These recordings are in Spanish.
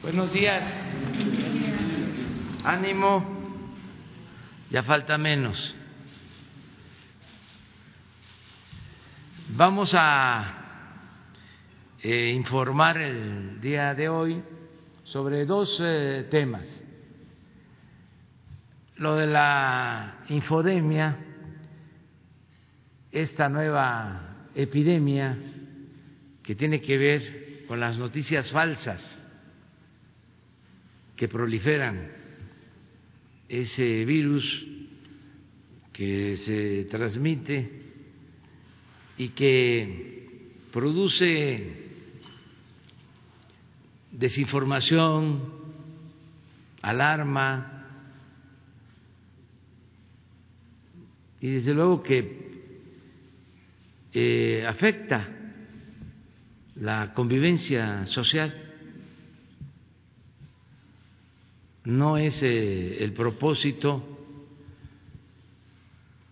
Buenos días. Ánimo. Ya falta menos. Vamos a eh, informar el día de hoy sobre dos eh, temas. Lo de la infodemia, esta nueva epidemia que tiene que ver con las noticias falsas que proliferan ese virus que se transmite y que produce desinformación, alarma y desde luego que eh, afecta la convivencia social. No es eh, el propósito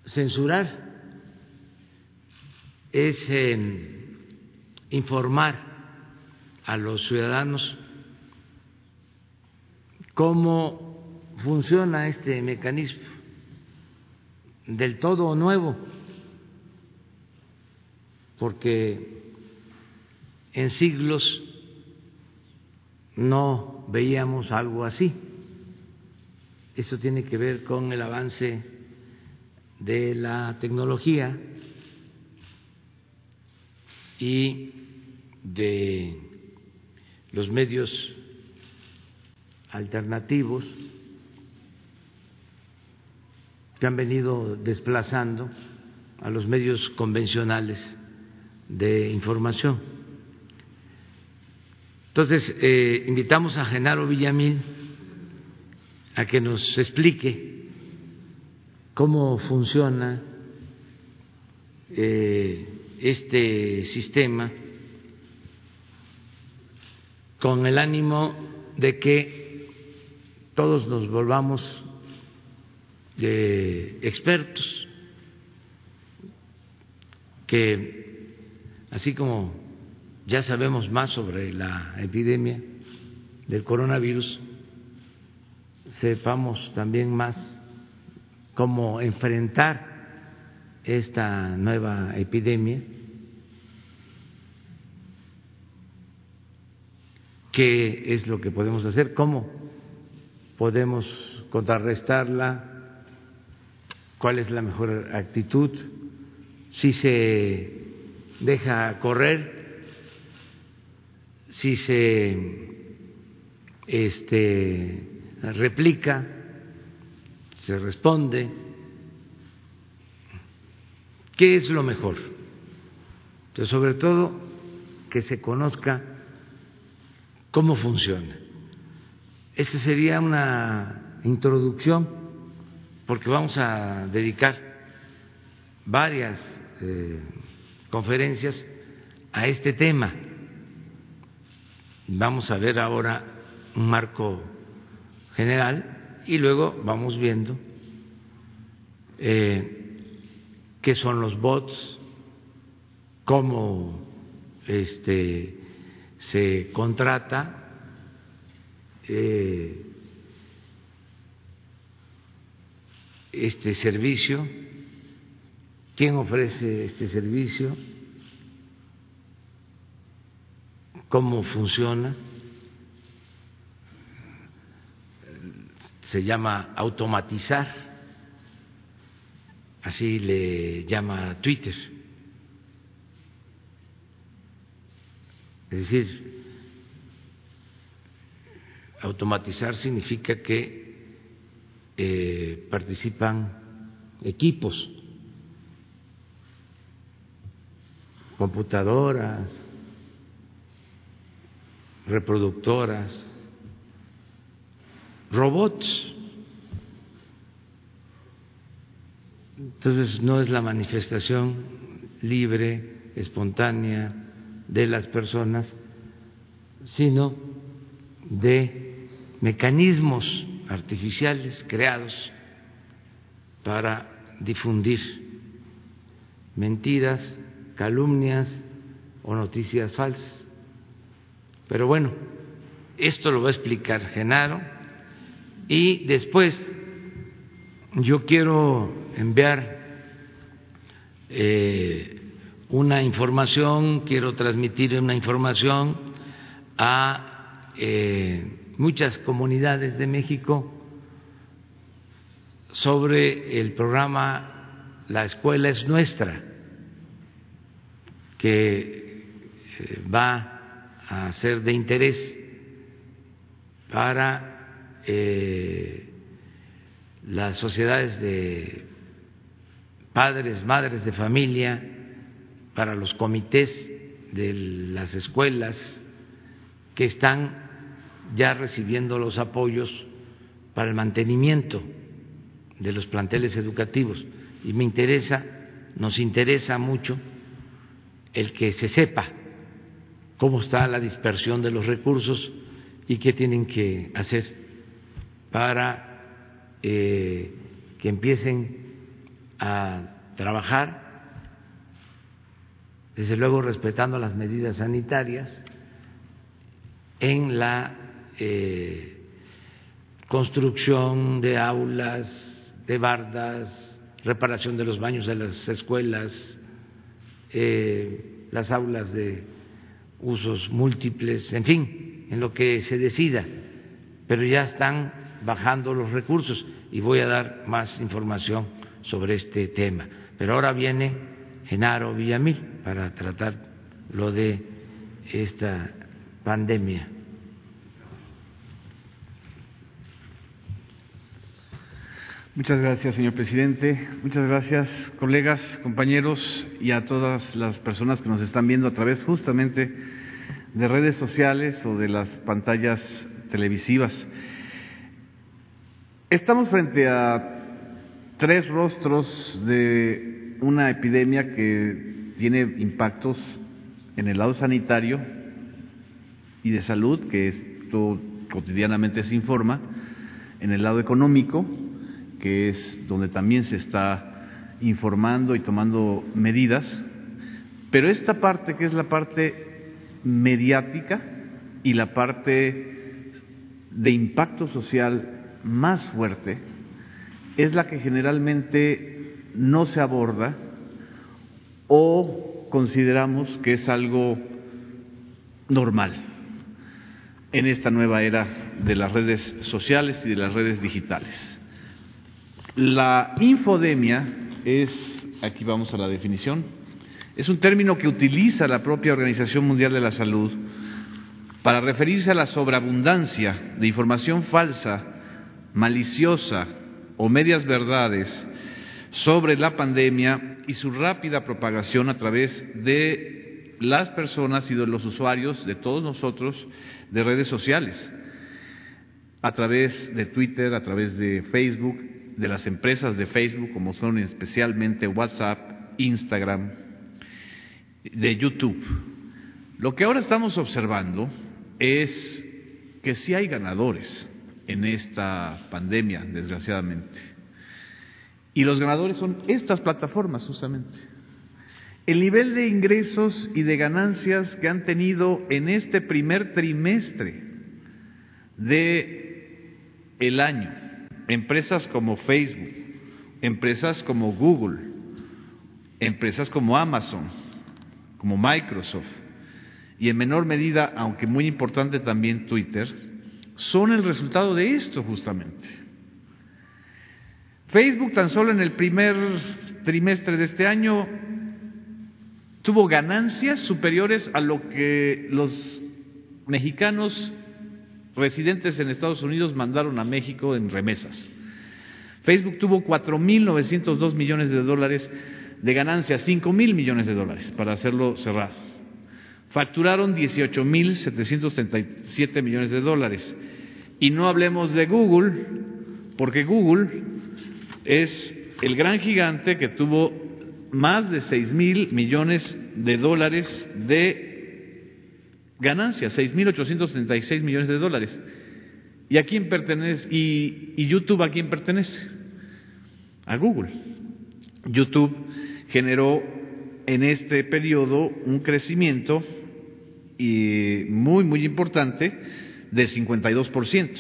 censurar, es informar a los ciudadanos cómo funciona este mecanismo del todo nuevo, porque en siglos no veíamos algo así. Esto tiene que ver con el avance de la tecnología y de los medios alternativos que han venido desplazando a los medios convencionales de información. Entonces, eh, invitamos a Genaro Villamil a que nos explique cómo funciona eh, este sistema con el ánimo de que todos nos volvamos de expertos, que así como ya sabemos más sobre la epidemia del coronavirus, sepamos también más cómo enfrentar esta nueva epidemia, qué es lo que podemos hacer, cómo podemos contrarrestarla, cuál es la mejor actitud, si se deja correr, si se este, replica, se responde. ¿Qué es lo mejor? Sobre todo, que se conozca cómo funciona. Esta sería una introducción, porque vamos a dedicar varias eh, conferencias a este tema. Vamos a ver ahora un marco general y luego vamos viendo eh, qué son los bots, cómo este, se contrata, eh, este servicio, quién ofrece este servicio, cómo funciona. Se llama automatizar, así le llama Twitter. Es decir, automatizar significa que eh, participan equipos, computadoras, reproductoras, robots. Entonces no es la manifestación libre, espontánea de las personas, sino de mecanismos artificiales creados para difundir mentiras, calumnias o noticias falsas. Pero bueno, esto lo va a explicar Genaro y después yo quiero enviar eh, una información, quiero transmitir una información a eh, muchas comunidades de México sobre el programa La escuela es nuestra, que eh, va a ser de interés para eh, las sociedades de padres, madres de familia, para los comités de las escuelas que están ya recibiendo los apoyos para el mantenimiento de los planteles educativos. Y me interesa, nos interesa mucho el que se sepa cómo está la dispersión de los recursos y qué tienen que hacer para eh, que empiecen a trabajar, desde luego respetando las medidas sanitarias, en la eh, construcción de aulas, de bardas, reparación de los baños de las escuelas, eh, las aulas de usos múltiples, en fin, en lo que se decida, pero ya están bajando los recursos y voy a dar más información sobre este tema. Pero ahora viene Genaro Villamil para tratar lo de esta pandemia. Muchas gracias, señor presidente. Muchas gracias, colegas, compañeros y a todas las personas que nos están viendo a través justamente de redes sociales o de las pantallas televisivas. Estamos frente a tres rostros de una epidemia que tiene impactos en el lado sanitario y de salud, que esto cotidianamente se informa, en el lado económico, que es donde también se está informando y tomando medidas, pero esta parte que es la parte mediática y la parte de impacto social más fuerte es la que generalmente no se aborda o consideramos que es algo normal en esta nueva era de las redes sociales y de las redes digitales. La infodemia es, aquí vamos a la definición, es un término que utiliza la propia Organización Mundial de la Salud para referirse a la sobreabundancia de información falsa, maliciosa o medias verdades sobre la pandemia y su rápida propagación a través de las personas y de los usuarios, de todos nosotros, de redes sociales, a través de Twitter, a través de Facebook, de las empresas de Facebook, como son especialmente WhatsApp, Instagram, de YouTube. Lo que ahora estamos observando es que sí hay ganadores en esta pandemia, desgraciadamente. Y los ganadores son estas plataformas, justamente. El nivel de ingresos y de ganancias que han tenido en este primer trimestre de el año empresas como Facebook, empresas como Google, empresas como Amazon, como Microsoft y en menor medida, aunque muy importante también Twitter, son el resultado de esto justamente. Facebook tan solo en el primer trimestre de este año tuvo ganancias superiores a lo que los mexicanos residentes en Estados Unidos mandaron a México en remesas. Facebook tuvo 4.902 millones de dólares de ganancias, 5.000 millones de dólares, para hacerlo cerrado. Facturaron 18.737 millones de dólares. Y no hablemos de Google, porque Google es el gran gigante que tuvo más de 6.000 millones de dólares de ganancias, 6.836 millones de dólares. ¿Y a quién pertenece? ¿Y, ¿Y, YouTube a quién pertenece? A Google. YouTube generó en este periodo un crecimiento y muy, muy importante del 52%,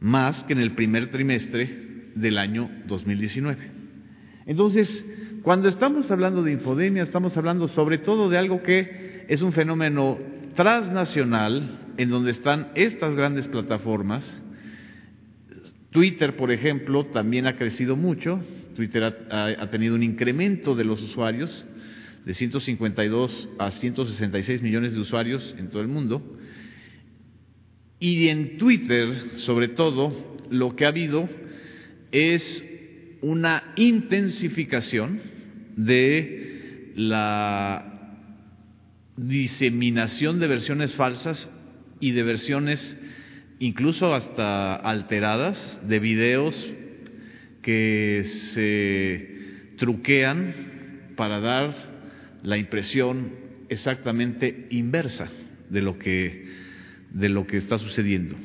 más que en el primer trimestre del año 2019. Entonces, cuando estamos hablando de infodemia, estamos hablando sobre todo de algo que es un fenómeno transnacional en donde están estas grandes plataformas. Twitter, por ejemplo, también ha crecido mucho. Twitter ha, tenido un incremento de los usuarios de 152 a 166 millones de usuarios en todo el mundo. Y en Twitter, sobre todo, lo que ha habido es una intensificación de la diseminación de versiones falsas y de versiones incluso hasta alteradas de videos que se truquean para dar la impresión exactamente inversa de lo que, de lo que está sucediendo.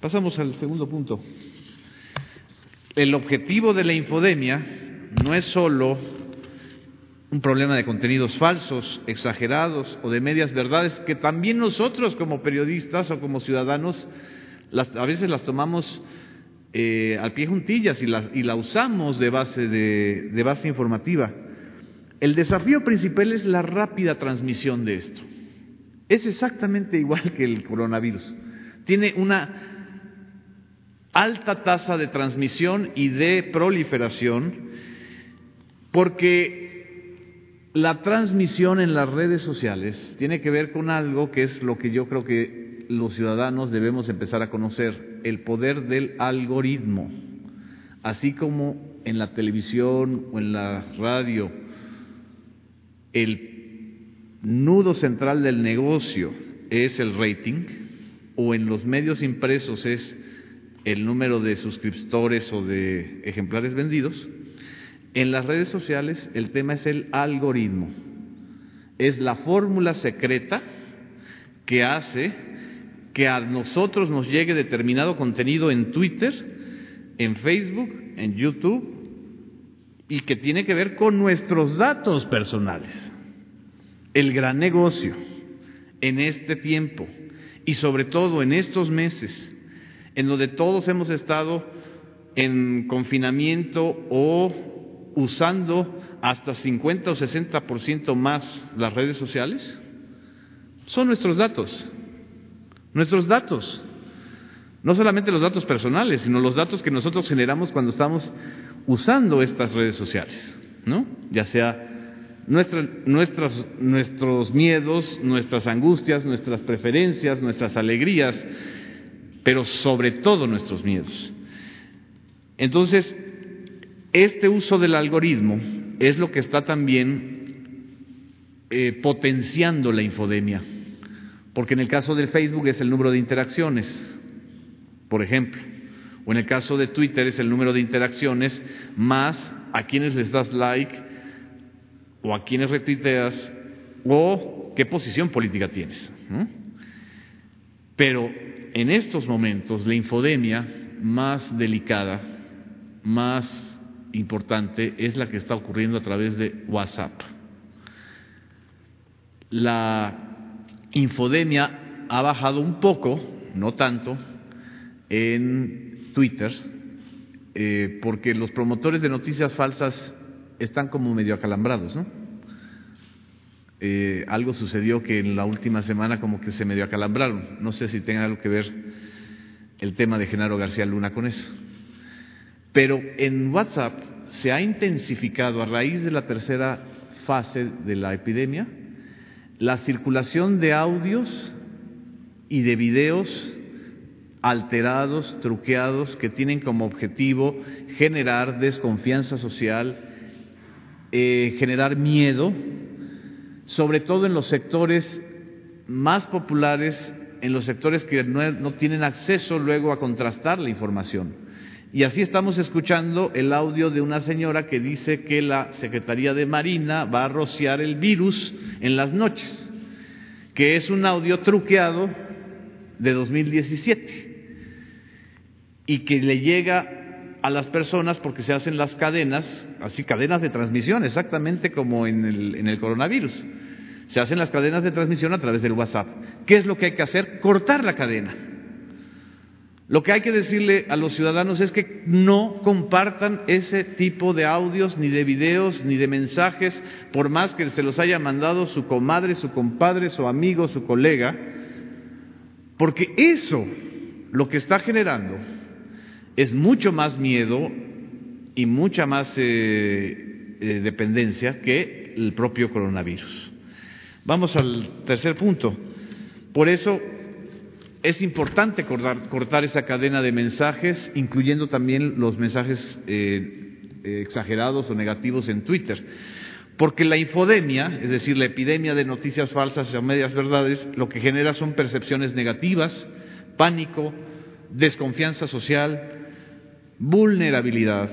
Pasamos al segundo punto. El objetivo de la infodemia no es solo un problema de contenidos falsos, exagerados o de medias verdades que también nosotros como periodistas o como ciudadanos a veces las tomamos eh, al pie juntillas y la, y la usamos de base, de, de base informativa. El desafío principal es la rápida transmisión de esto. Es exactamente igual que el coronavirus. Tiene una alta tasa de transmisión y de proliferación porque la transmisión en las redes sociales tiene que ver con algo que es lo que yo creo que los ciudadanos debemos empezar a conocer, el poder del algoritmo. Así como en la televisión o en la radio, el nudo central del negocio es el rating, o en los medios impresos es el número de suscriptores o de ejemplares vendidos, en las redes sociales el tema es el algoritmo. Es la fórmula secreta que hace que a nosotros nos llegue determinado contenido en Twitter, en Facebook, en YouTube y que tiene que ver con nuestros datos personales. El gran negocio en este tiempo y sobre todo en estos meses en donde todos hemos estado en confinamiento o usando hasta 50 o 60% más las redes sociales? Son nuestros datos. Nuestros datos. No solamente los datos personales, sino los datos que nosotros generamos cuando estamos usando estas redes sociales, ¿no? Ya sea nuestros miedos, nuestras angustias, nuestras preferencias, nuestras alegrías, pero sobre todo nuestros miedos. Entonces, este uso del algoritmo es lo que está también eh, potenciando la infodemia, porque en el caso del Facebook es el número de interacciones, por ejemplo, o en el caso de Twitter es el número de interacciones más a quienes les das like o a quienes retuiteas o qué posición política tienes. Pero en estos momentos la infodemia más delicada, más importante es la que está ocurriendo a través de WhatsApp. La infodemia ha bajado un poco, no tanto, en Twitter, eh, porque los promotores de noticias falsas están como medio acalambrados, ¿no? Eh, algo sucedió que en la última semana como que se medio acalambraron. No sé si tenga algo que ver el tema de Genaro García Luna con eso. Pero en WhatsApp se ha intensificado a raíz de la tercera fase de la epidemia la circulación de audios y de videos alterados, truqueados, que tienen como objetivo generar desconfianza social, eh, generar miedo, sobre todo en los sectores más populares, en los sectores que no tienen acceso luego a contrastar la información. Y así estamos escuchando el audio de una señora que dice que la Secretaría de Marina va a rociar el virus en las noches, que es un audio truqueado de 2017 y que le llega a las personas porque se hacen las cadenas, así cadenas de transmisión, exactamente como en el, en el coronavirus. Se hacen las cadenas de transmisión a través del WhatsApp. ¿Qué es lo que hay que hacer? Cortar la cadena. Lo que hay que decirle a los ciudadanos es que no compartan ese tipo de audios, ni de videos, ni de mensajes, por más que se los haya mandado su comadre, su compadre, su amigo, su colega, porque eso lo que está generando es mucho más miedo y mucha más eh, eh, dependencia que el propio coronavirus. Vamos al tercer punto. Por eso es importante cortar, esa cadena de mensajes, incluyendo también los mensajes eh, exagerados o negativos en Twitter. Porque la infodemia, es decir, la epidemia de noticias falsas o medias verdades, lo que genera son percepciones negativas, pánico, desconfianza social, vulnerabilidad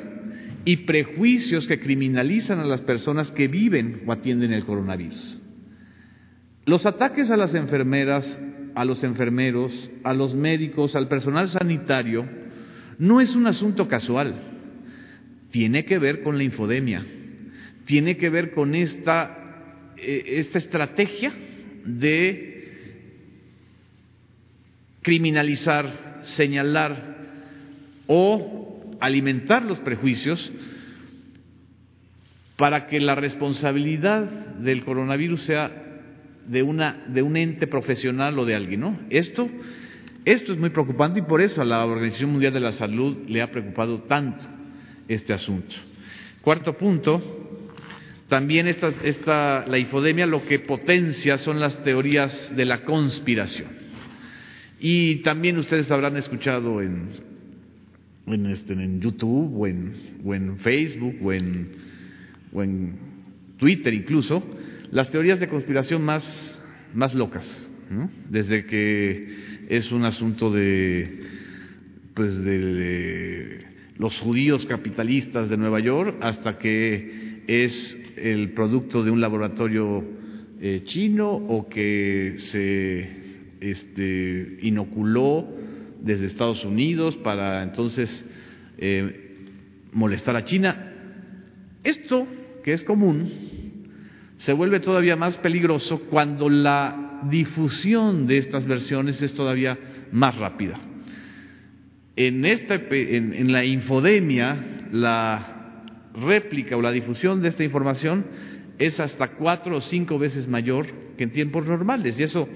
y prejuicios que criminalizan a las personas que viven o atienden el coronavirus. Los ataques a las enfermeras a los enfermeros, a los médicos, al personal sanitario, no es un asunto casual. Tiene que ver con la infodemia, tiene que ver con esta, eh, esta estrategia de criminalizar, señalar o alimentar los prejuicios para que la responsabilidad del coronavirus sea de, una, de un ente profesional o de alguien, ¿no? Esto, esto es muy preocupante y por eso a la Organización Mundial de la Salud le ha preocupado tanto este asunto. Cuarto punto, también esta, esta, la infodemia lo que potencia son las teorías de la conspiración. Y también ustedes habrán escuchado en, en, este, en YouTube o en, o en Facebook o en, o en Twitter incluso, las teorías de conspiración más, más locas, desde que es un asunto de, pues de, los judíos capitalistas de Nueva York hasta que es el producto de un laboratorio eh, chino o que se este, inoculó desde Estados Unidos para entonces eh, molestar a China. Esto, que es común, se vuelve todavía más peligroso cuando la difusión de estas versiones es todavía más rápida. En, esta, en, la infodemia, la réplica o la difusión de esta información es hasta cuatro o cinco veces mayor que en tiempos normales. Y eso,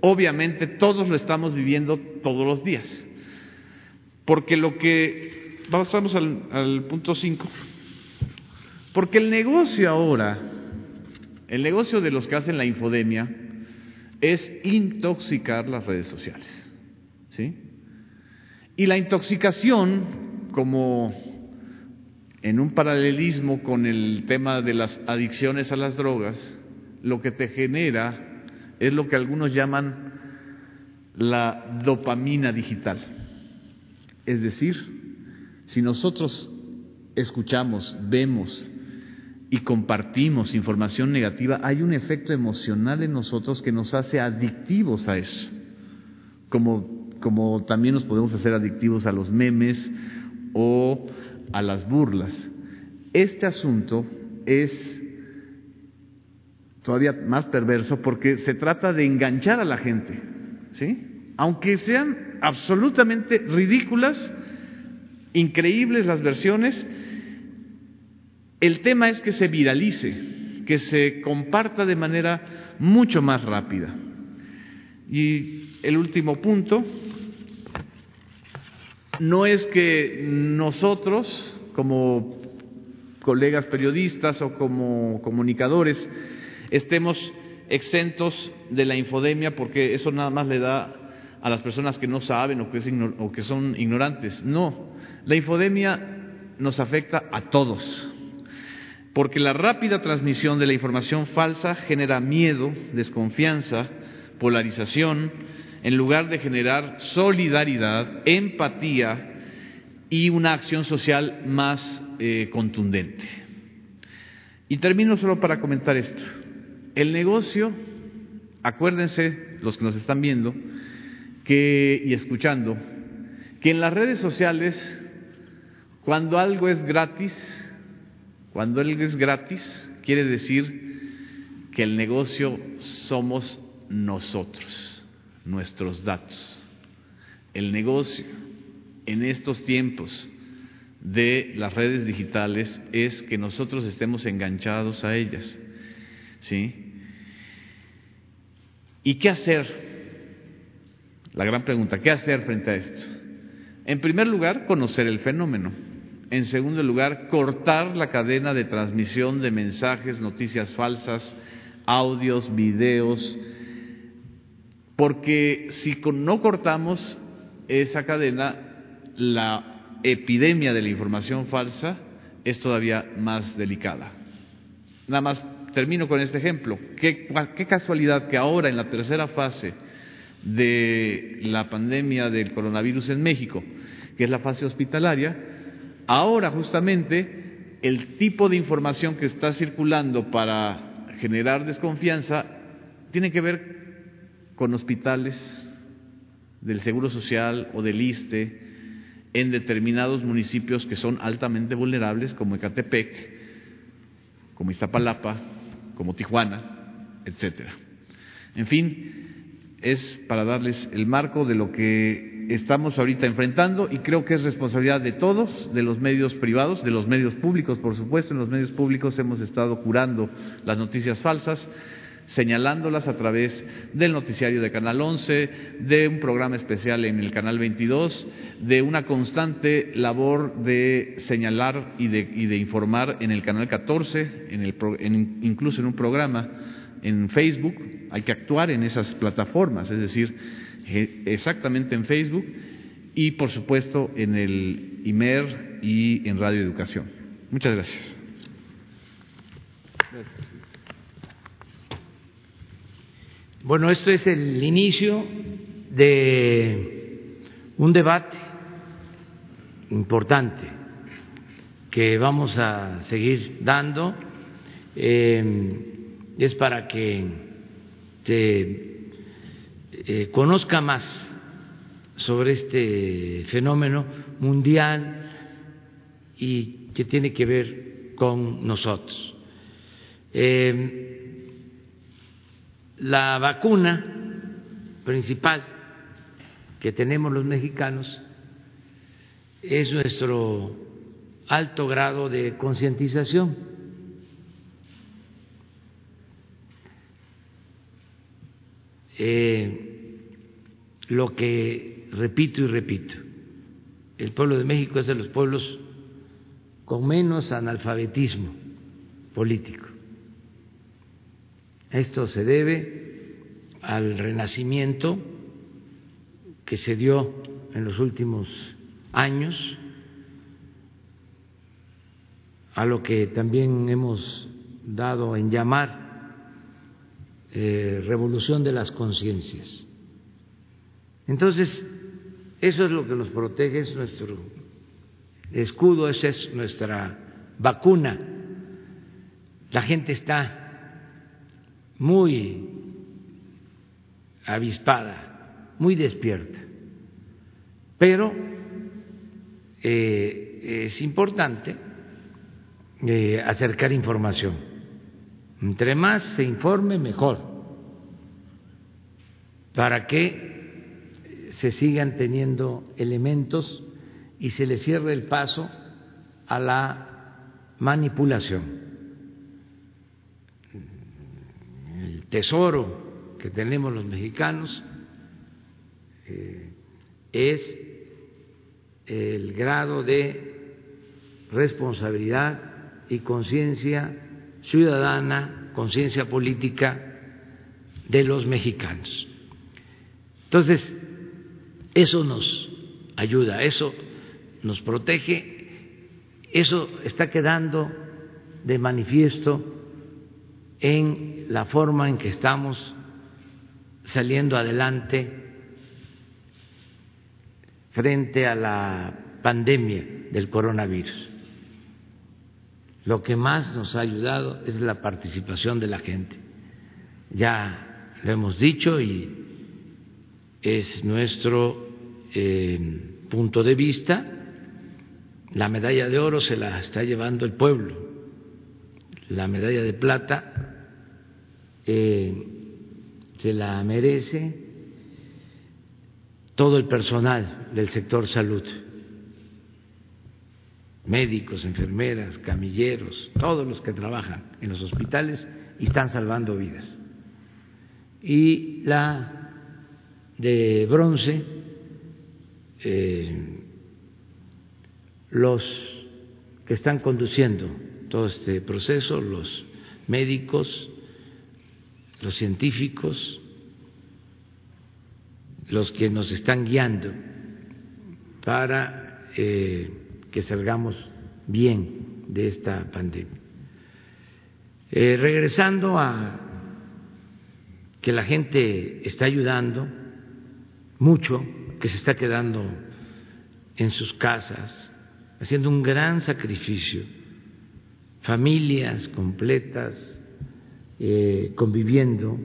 obviamente, todos lo estamos viviendo todos los días. Porque lo que. Vamos al, al punto cinco. Porque el negocio ahora el negocio de los que hacen la infodemia es intoxicar las redes sociales. ¿Sí? Y la intoxicación, como en un paralelismo con el tema de las adicciones a las drogas, lo que te genera es lo que algunos llaman la dopamina digital. Es decir, si nosotros escuchamos, vemos, y compartimos información negativa, hay un efecto emocional en nosotros que nos hace adictivos a eso, como, como también nos podemos hacer adictivos a los memes o a las burlas. Este asunto es todavía más perverso porque se trata de enganchar a la gente, ¿sí? Aunque sean absolutamente ridículas, increíbles las versiones, el tema es que se viralice, que se comparta de manera mucho más rápida. Y el último punto, no es que nosotros, como colegas periodistas o como comunicadores, estemos exentos de la infodemia porque eso nada más le da a las personas que no saben o que, o que son ignorantes. No, la infodemia nos afecta a todos porque la rápida transmisión de la información falsa genera miedo, desconfianza, polarización, en lugar de generar solidaridad, empatía y una acción social más eh, contundente. Y termino solo para comentar esto. El negocio, acuérdense los que nos están viendo que, y escuchando, que en las redes sociales, cuando algo es gratis, cuando Él es gratis, quiere decir que el negocio somos nosotros. nuestros datos. El negocio en estos tiempos de las redes digitales es que nosotros estemos enganchados a ellas. ¿Sí? ¿Y qué hacer? La gran pregunta, ¿qué hacer frente a esto? En primer lugar, conocer el fenómeno. En segundo lugar, cortar la cadena de transmisión de mensajes, noticias falsas, audios, videos, porque si no cortamos esa cadena, la epidemia de la información falsa es todavía más delicada. Nada más termino con este ejemplo. Qué, qué casualidad que ahora en la tercera fase de la pandemia del coronavirus en México, que es la fase hospitalaria, ahora justamente el tipo de información que está circulando para generar desconfianza tiene que ver con hospitales del Seguro Social o del ISTE en determinados municipios que son altamente vulnerables, como Ecatepec, como Iztapalapa, como Tijuana, etcétera. En fin, es para darles el marco de lo que estamos ahorita enfrentando y creo que es responsabilidad de todos, de los medios privados, de los medios públicos, por supuesto. En los medios públicos hemos estado curando las noticias falsas, señalándolas a través del noticiario de Canal 11, de un programa especial en el Canal 22, de una constante labor de señalar y de, y de informar en el Canal 14, en el, incluso en un programa en Facebook, hay que actuar en esas plataformas, es decir, exactamente en Facebook y por supuesto en el IMER y en Radio Educación. Muchas gracias. Bueno, esto es el inicio de un debate importante que vamos a seguir dando. Eh, es para que se eh, conozca más sobre este fenómeno mundial y que tiene que ver con nosotros. Eh, la vacuna principal que tenemos los mexicanos es nuestro alto grado de concientización. Eh, lo que repito y repito, el pueblo de México es de los pueblos con menos analfabetismo político. Esto se debe al renacimiento que se dio en los últimos años, a lo que también hemos dado en llamar eh, revolución de las conciencias. Entonces, eso es lo que nos protege, es nuestro escudo, esa es nuestra vacuna. La gente está muy avispada, muy despierta. Pero eh, es importante eh, acercar información. Entre más se informe, mejor, para que se sigan teniendo elementos y se le cierre el paso a la manipulación. tesoro que tenemos los mexicanos eh, es el grado de responsabilidad y conciencia ciudadana, conciencia política de los mexicanos. Entonces, eso nos ayuda, eso nos protege, eso está quedando de manifiesto en la forma en que estamos saliendo adelante frente a la pandemia del coronavirus. Lo que más nos ha ayudado es la participación de la gente. Ya lo hemos dicho y es nuestro eh, punto de vista. La medalla de oro se la está llevando el pueblo, la medalla de plata se la merece todo el personal del sector salud, médicos, enfermeras, camilleros, todos los que trabajan en los hospitales y están salvando vidas. Y la de bronce, eh, los que están conduciendo todo este proceso, los médicos, los científicos, los que nos están guiando para eh, que salgamos bien de esta pandemia. Eh, regresando a que la gente está ayudando mucho, que se está quedando en sus casas, haciendo un gran sacrificio, familias completas eh, conviviendo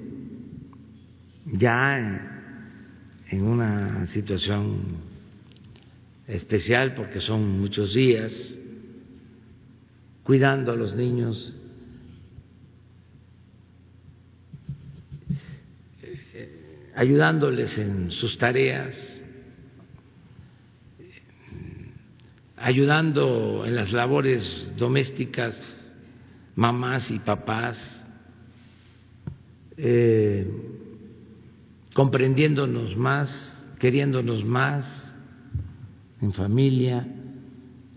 ya en una situación especial porque son muchos días, cuidando a los niños, ayudándoles en sus tareas, ayudando en las labores domésticas, mamás y papás. Eh, comprendiéndonos más, queriéndonos más en familia,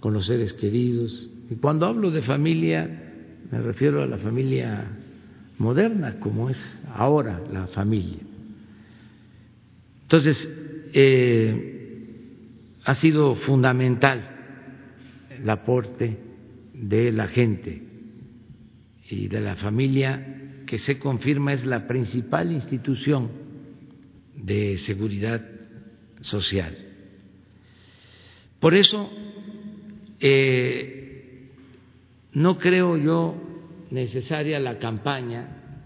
con los seres queridos. Y cuando hablo de familia, me refiero a la familia moderna, como es ahora la familia. Entonces, eh, ha sido fundamental el aporte de la gente y de la familia que se confirma es la principal institución de seguridad social. Por eso, eh, no creo yo necesaria la campaña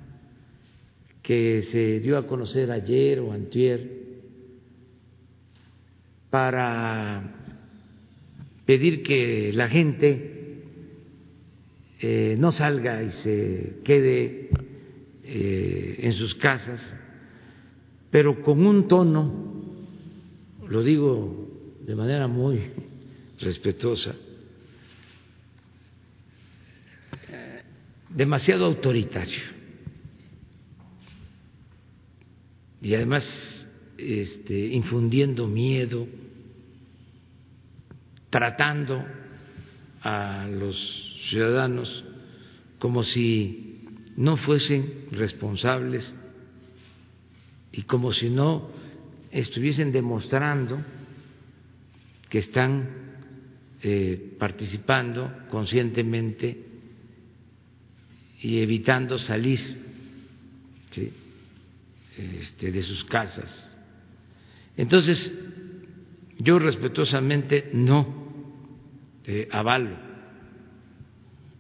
que se dio a conocer ayer o antier para pedir que la gente eh, no salga y se quede eh, en sus casas pero con un tono, lo digo de manera muy respetuosa, demasiado autoritario. Y además este, infundiendo miedo, tratando a los ciudadanos como si no fuesen responsables y como si no estuviesen demostrando que están eh, participando conscientemente y evitando salir este, de sus casas. Entonces, yo respetuosamente no eh, avalo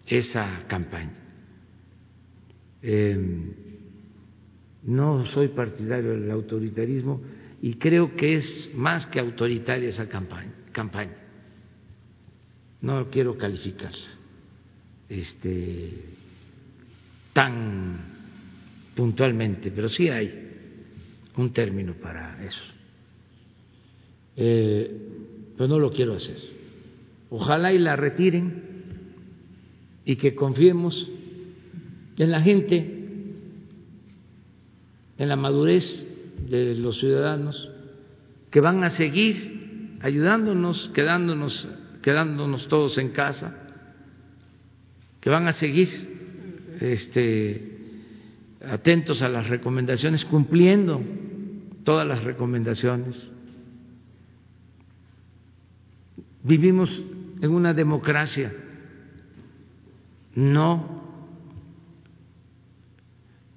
esa campaña. Eh, no soy partidario del autoritarismo y creo que es más que autoritaria esa campaña. campaña. No quiero calificarla este, tan puntualmente, pero sí hay un término para eso. Eh, pero no lo quiero hacer. Ojalá y la retiren y que confiemos en la gente en la madurez de los ciudadanos que van a seguir ayudándonos, quedándonos, quedándonos todos en casa, que van a seguir este, atentos a las recomendaciones, cumpliendo todas las recomendaciones. Vivimos en una democracia, no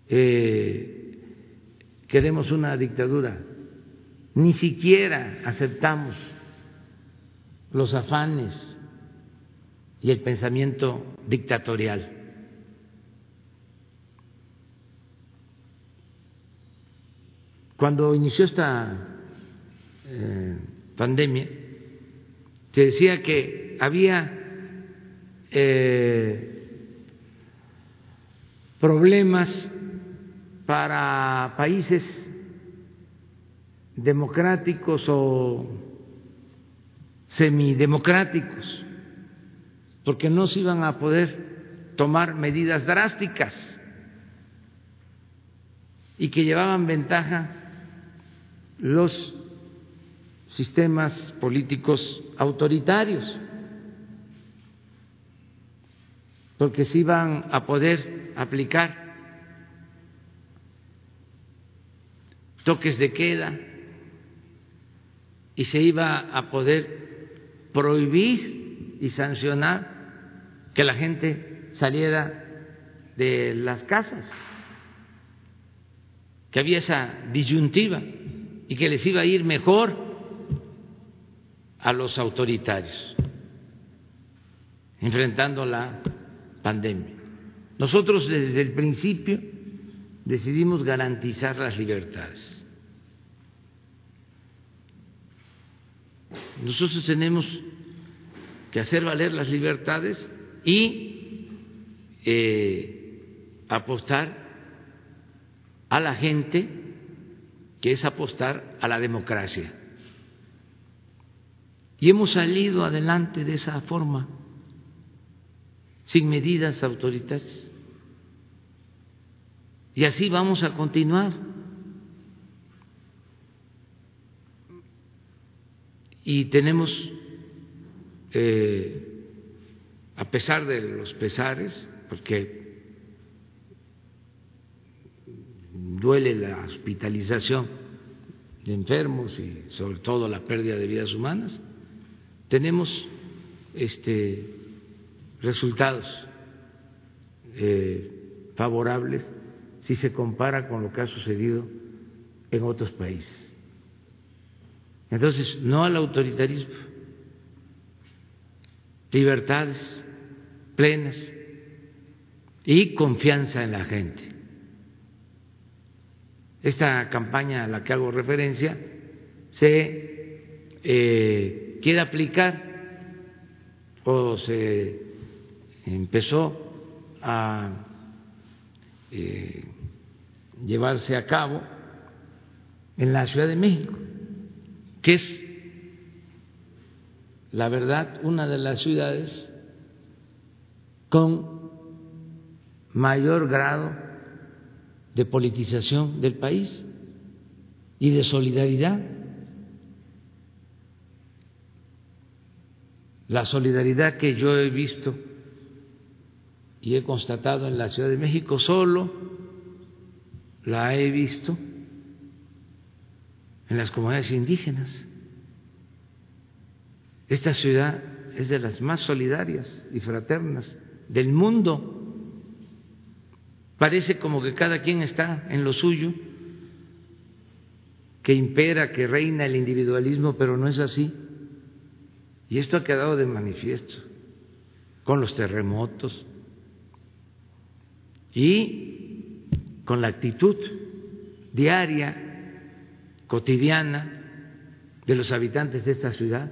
eh, queremos una dictadura, ni siquiera aceptamos los afanes y el pensamiento dictatorial. Cuando inició esta eh, pandemia, se decía que había eh, problemas para países democráticos o semidemocráticos, porque no se iban a poder tomar medidas drásticas y que llevaban ventaja los sistemas políticos autoritarios, porque se iban a poder aplicar. Toques de queda. Y se iba a poder prohibir y sancionar que la gente saliera de las casas, que había esa disyuntiva y que les iba a ir mejor a los autoritarios enfrentando la pandemia. Nosotros desde el principio decidimos garantizar las libertades. Nosotros tenemos que hacer valer las libertades y eh, apostar a la gente, que es apostar a la democracia. Y hemos salido adelante de esa forma, sin medidas autoritarias. Y así vamos a continuar. Y tenemos, eh, a pesar de los pesares, porque duele la hospitalización de enfermos y sobre todo la pérdida de vidas humanas, tenemos este, resultados eh, favorables si se compara con lo que ha sucedido en otros países. Entonces, no al autoritarismo, libertades plenas y confianza en la gente. Esta campaña a la que hago referencia se eh, quiere aplicar o se empezó a eh, llevarse a cabo en la Ciudad de México, que es, la verdad, una de las ciudades con mayor grado de politización del país y de solidaridad. La solidaridad que yo he visto y he constatado en la Ciudad de México solo la he visto en las comunidades indígenas. Esta ciudad es de las más solidarias y fraternas del mundo. Parece como que cada quien está en lo suyo, que impera, que reina el individualismo, pero no es así. Y esto ha quedado de manifiesto con los terremotos y con la actitud diaria, cotidiana de los habitantes de esta ciudad,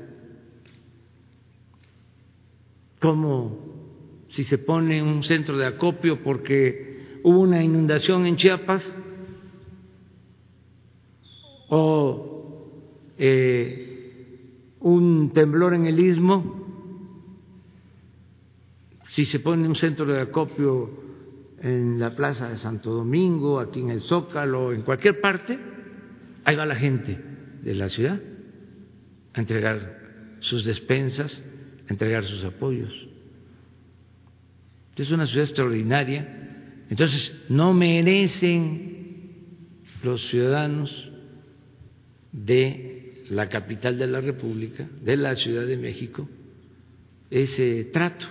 como si se pone un centro de acopio porque hubo una inundación en Chiapas o eh, un temblor en el istmo, si se pone un centro de acopio en la plaza de Santo Domingo, aquí en el Zócalo, en cualquier parte, ahí va la gente de la ciudad a entregar sus despensas, a entregar sus apoyos. Es una ciudad extraordinaria. Entonces, no merecen los ciudadanos de la capital de la República, de la Ciudad de México, ese trato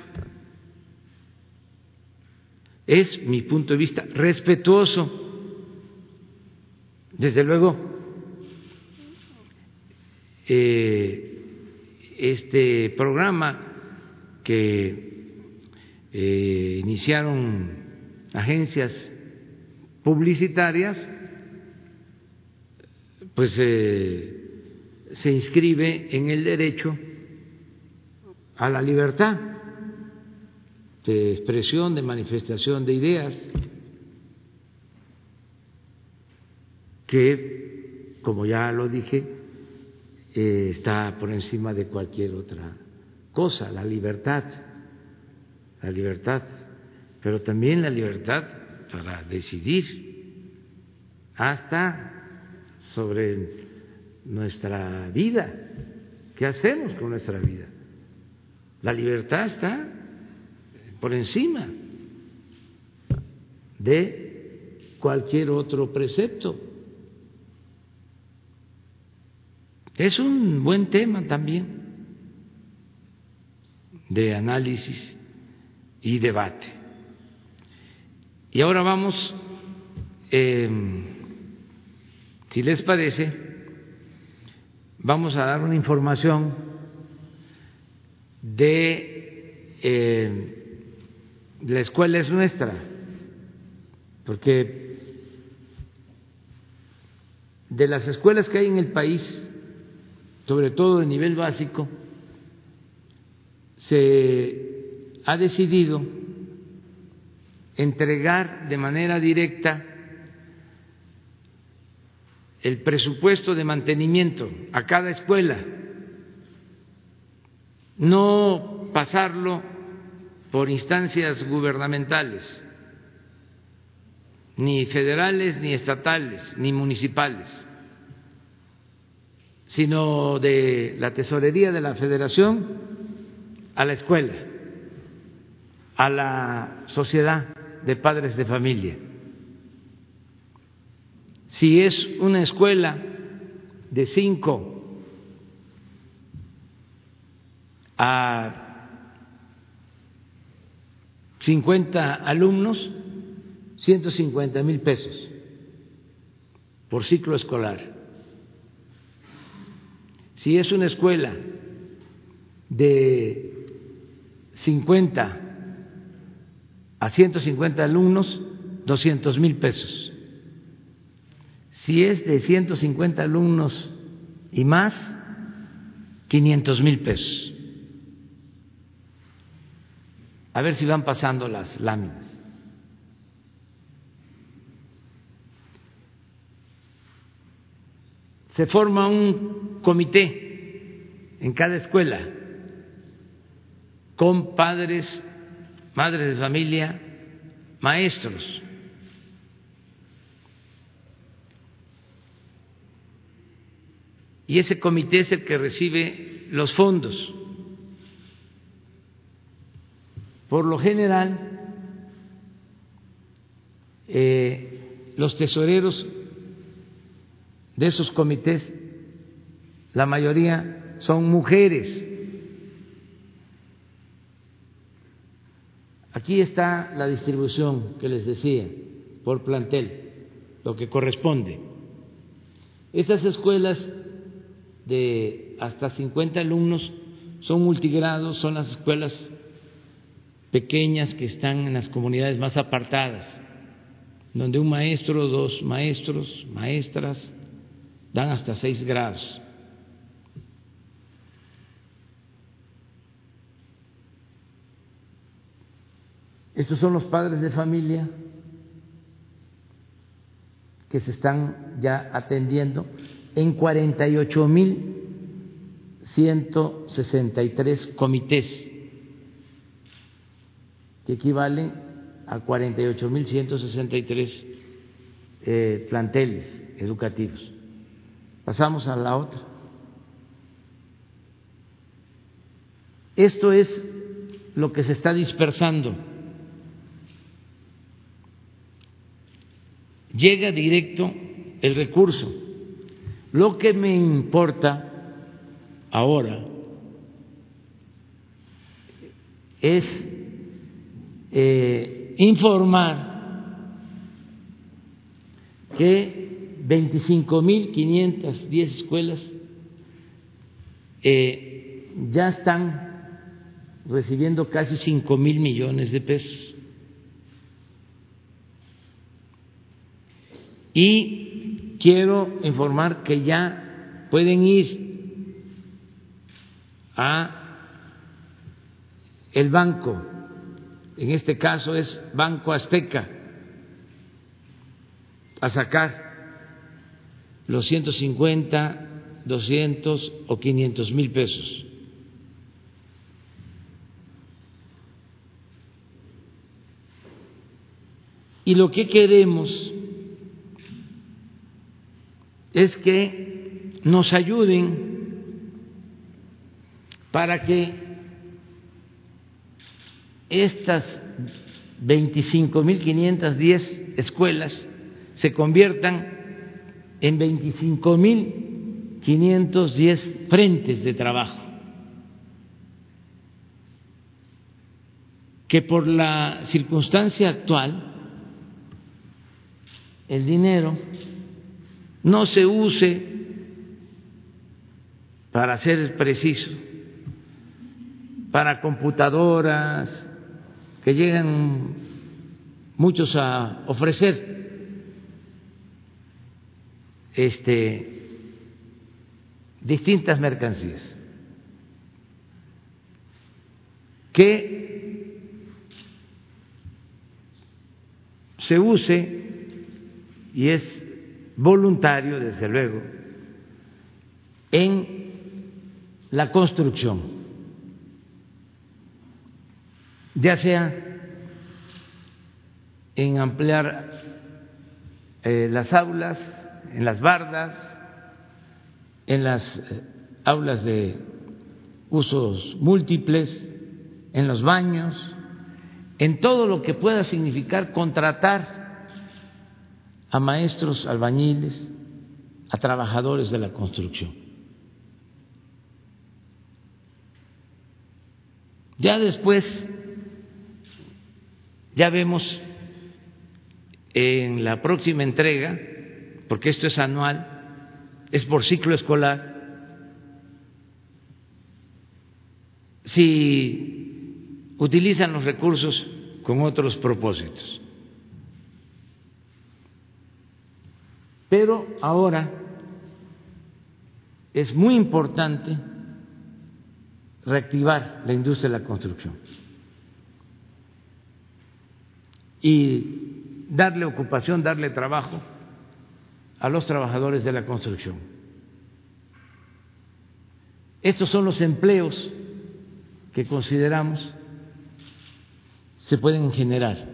es mi punto de vista respetuoso. Desde luego, eh, este programa que eh, iniciaron agencias publicitarias, pues eh, se inscribe en el derecho a la libertad de expresión, de manifestación de ideas, que como ya lo dije, eh, está por encima de cualquier otra cosa, la libertad, la libertad, pero también la libertad para decidir hasta sobre nuestra vida, qué hacemos con nuestra vida. La libertad está por encima de cualquier otro precepto. Es un buen tema también de análisis y debate. Y ahora vamos, eh, si les parece, vamos a dar una información de eh, la escuela es nuestra, porque de las escuelas que hay en el país, sobre todo de nivel básico, se ha decidido entregar de manera directa el presupuesto de mantenimiento a cada escuela, no pasarlo por instancias gubernamentales, ni federales, ni estatales, ni municipales, sino de la tesorería de la federación a la escuela, a la sociedad de padres de familia. Si es una escuela de cinco a cincuenta alumnos, ciento cincuenta mil pesos por ciclo escolar. Si es una escuela de 50 a 150 alumnos, 200 mil pesos. Si es de 150 alumnos y más, 500 mil pesos. A ver si van pasando las láminas. Se forma un comité en cada escuela con padres, madres de familia, maestros. Y ese comité es el que recibe los fondos. Por lo general, eh, los tesoreros de esos comités, la mayoría son mujeres. Aquí está la distribución que les decía por plantel, lo que corresponde. Estas escuelas de hasta 50 alumnos son multigrados, son las escuelas pequeñas que están en las comunidades más apartadas, donde un maestro, dos maestros, maestras dan hasta seis grados. Estos son los padres de familia que se están ya atendiendo en 48 mil 163 comités, que equivalen a 48 mil 163 eh, planteles educativos. Pasamos a la otra. Esto es lo que se está dispersando llega directo el recurso. Lo que me importa ahora es eh, informar que 25.510 escuelas eh, ya están recibiendo casi 5 mil millones de pesos. Y quiero informar que ya pueden ir a el banco, en este caso es Banco Azteca, a sacar los 150, 200 o 500 mil pesos. Y lo que queremos es que nos ayuden para que estas 25.510 escuelas se conviertan en 25.510 frentes de trabajo, que por la circunstancia actual el dinero no se use, para ser preciso, para computadoras que llegan muchos a ofrecer. Este distintas mercancías. Que se use y es voluntario, desde luego, en la construcción, ya sea en ampliar eh, las aulas, en las bardas, en las eh, aulas de usos múltiples, en los baños, en todo lo que pueda significar contratar a maestros albañiles, a trabajadores de la construcción. Ya después, ya vemos en la próxima entrega, porque esto es anual, es por ciclo escolar, si utilizan los recursos con otros propósitos. Pero ahora es muy importante reactivar la industria de la construcción y darle ocupación, darle trabajo a los trabajadores de la construcción. Estos son los empleos que consideramos se pueden generar.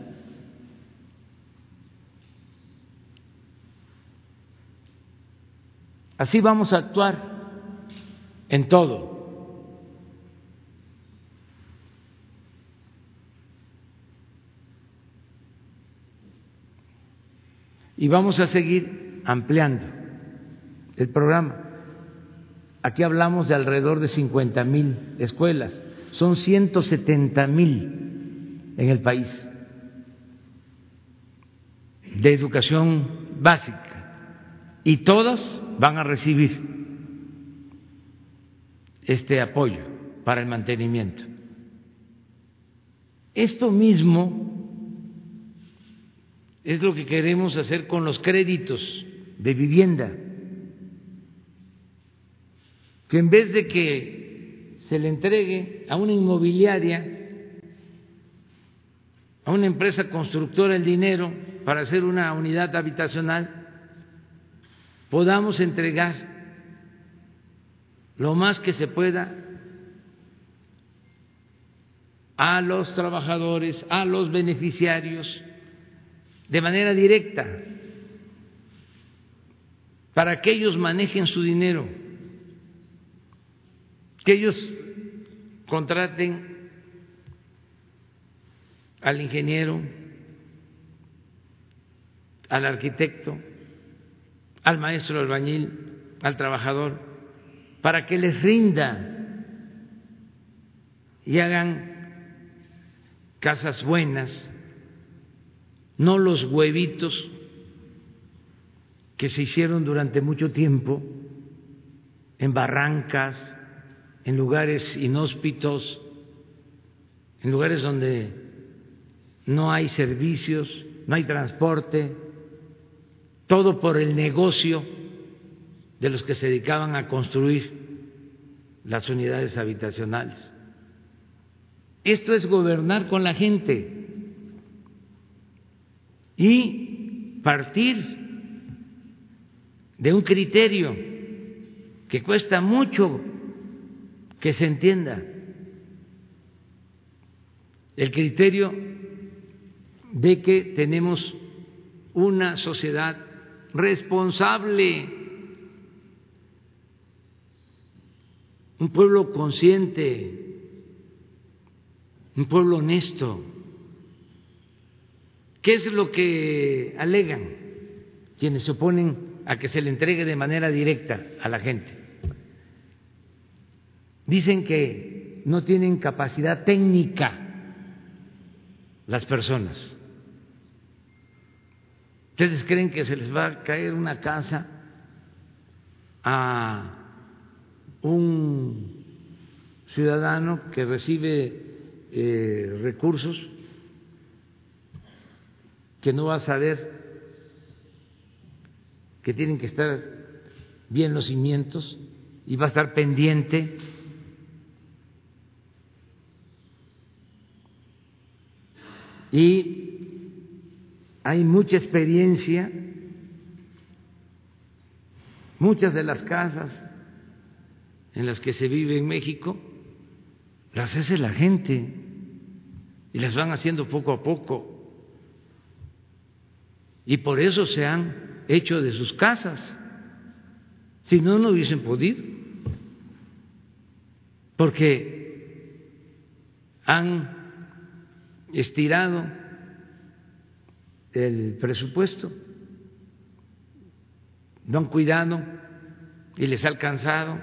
Así vamos a actuar en todo. Y vamos a seguir ampliando el programa. Aquí hablamos de alrededor de 50 mil escuelas, son 170 mil en el país de educación básica y todas van a recibir este apoyo para el mantenimiento. Esto mismo es lo que queremos hacer con los créditos de vivienda, que en vez de que se le entregue a una inmobiliaria, a una empresa constructora el dinero para hacer una unidad habitacional, podamos entregar lo más que se pueda a los trabajadores, a los beneficiarios, de manera directa, para que ellos manejen su dinero, que ellos contraten al ingeniero, al arquitecto, al maestro albañil, al trabajador, para que les rinda y hagan casas buenas, no los huevitos que se hicieron durante mucho tiempo en barrancas, en lugares inhóspitos, en lugares donde no hay servicios, no hay transporte, todo por el negocio de los que se dedicaban a construir las unidades habitacionales. Esto es gobernar con la gente y partir de un criterio que cuesta mucho que se entienda. El criterio de que tenemos una sociedad responsable, un pueblo consciente, un pueblo honesto. ¿Qué es lo que alegan quienes se oponen a que se le entregue de manera directa a la gente? Dicen que no tienen capacidad técnica las personas. ¿Ustedes creen que se les va a caer una casa a un ciudadano que recibe eh, recursos que no va a saber que tienen que estar bien los cimientos y va a estar pendiente y hay mucha experiencia, muchas de las casas en las que se vive en México las hace la gente y las van haciendo poco a poco. Y por eso se han hecho de sus casas. Si no, no hubiesen podido. Porque han estirado el presupuesto, no han cuidado y les ha alcanzado.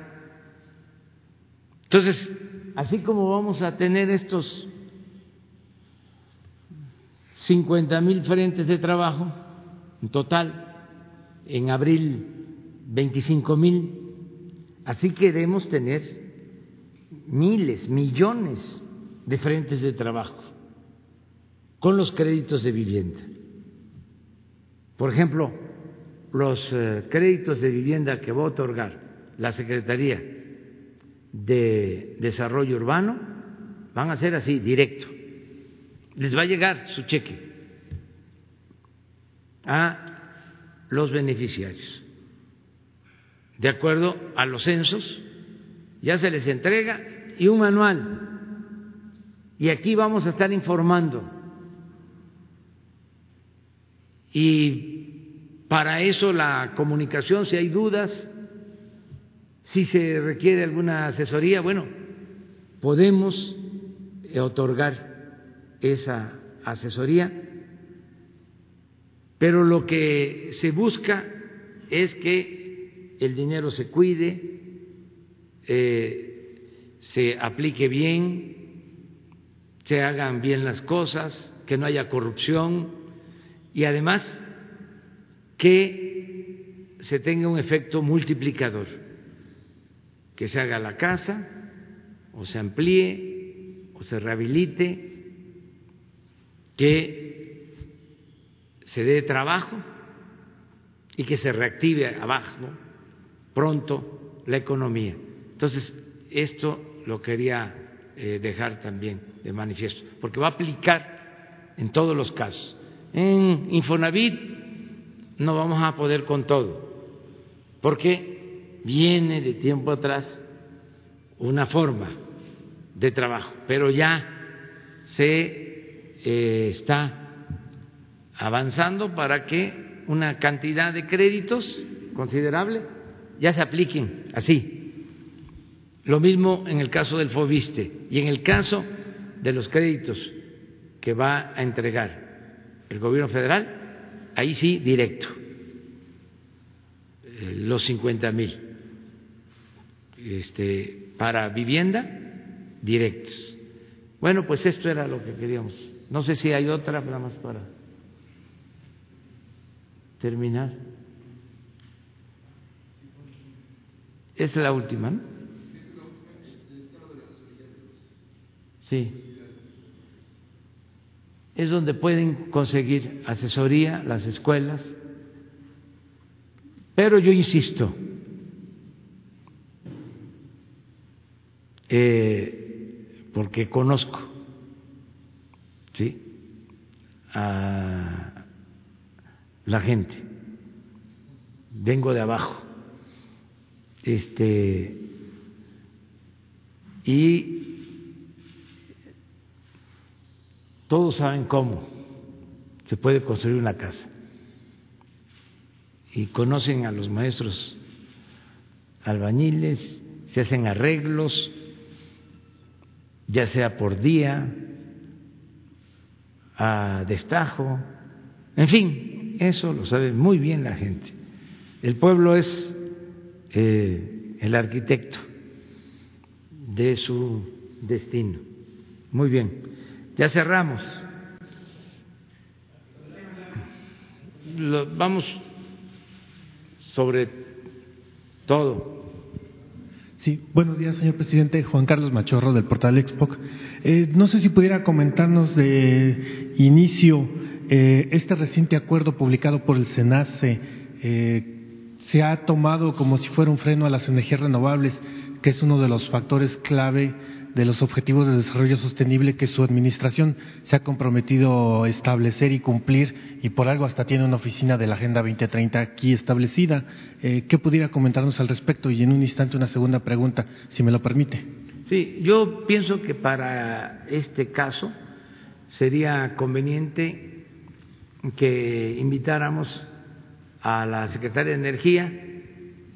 Entonces, así como vamos a tener estos 50 mil frentes de trabajo, en total, en abril 25 mil, así queremos tener miles, millones de frentes de trabajo con los créditos de vivienda. Por ejemplo, los eh, créditos de vivienda que va a otorgar la Secretaría de Desarrollo Urbano van a ser así, directo. Les va a llegar su cheque a los beneficiarios. De acuerdo a los censos, ya se les entrega y un manual. Y aquí vamos a estar informando y para eso la comunicación, si hay dudas, si se requiere alguna asesoría, bueno, podemos otorgar esa asesoría, pero lo que se busca es que el dinero se cuide, eh, se aplique bien, se hagan bien las cosas, que no haya corrupción, y además que se tenga un efecto multiplicador, que se haga la casa o se amplíe o se rehabilite, que se dé trabajo y que se reactive abajo pronto la economía. Entonces, esto lo quería eh, dejar también de manifiesto, porque va a aplicar en todos los casos en Infonavit no vamos a poder con todo, porque viene de tiempo atrás una forma de trabajo, pero ya se eh, está avanzando para que una cantidad de créditos considerable ya se apliquen así. Lo mismo en el caso del FOBISTE y en el caso de los créditos que va a entregar el gobierno federal, ahí sí, directo, eh, los 50 mil. Este, para vivienda, directos. Bueno, pues esto era lo que queríamos. No sé si hay otra, nada más para terminar. Es la última, ¿no? Sí es donde pueden conseguir asesoría las escuelas. Pero yo insisto, eh, porque conozco ¿sí? a la gente vengo de abajo. Este y todos saben cómo se puede construir una casa. Y conocen a los maestros albañiles, se hacen arreglos, ya sea por día, a destajo, en fin, eso lo sabe muy bien la gente. El pueblo es eh, el arquitecto de su destino. Muy bien, ya cerramos. vamos sobre todo. Sí, buenos días, señor presidente. Juan Carlos Machorro, del portal Expoc. Eh, no sé si pudiera comentarnos de inicio eh, este reciente acuerdo publicado por el SENACE. Eh, se ha tomado como si fuera un freno a las energías renovables, que es uno de los factores clave de los Objetivos de Desarrollo Sostenible que su administración se ha comprometido a establecer y cumplir y por algo hasta tiene una oficina de la Agenda 2030 aquí establecida. Eh, ¿Qué pudiera comentarnos al respecto? Y en un instante una segunda pregunta, si me lo permite. Sí, yo pienso que para este caso sería conveniente que invitáramos a la secretaria de Energía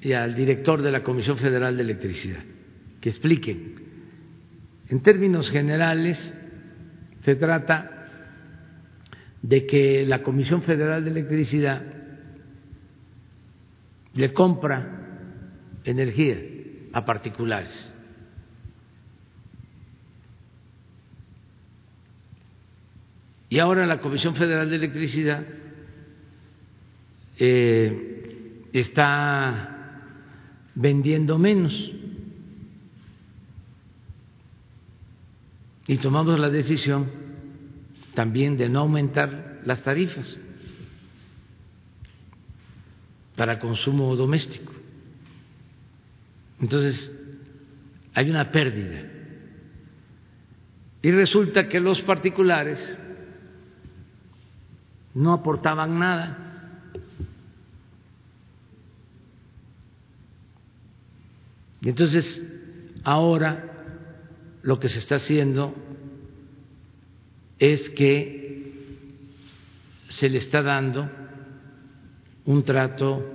y al director de la Comisión Federal de Electricidad que expliquen en términos generales, se trata de que la Comisión Federal de Electricidad le compra energía a particulares. Y ahora la Comisión Federal de Electricidad eh, está vendiendo menos y tomamos la decisión también de no aumentar las tarifas para consumo doméstico. Entonces, hay una pérdida. Y resulta que los particulares no aportaban nada. Y entonces, ahora lo que se está haciendo es que se le está dando un trato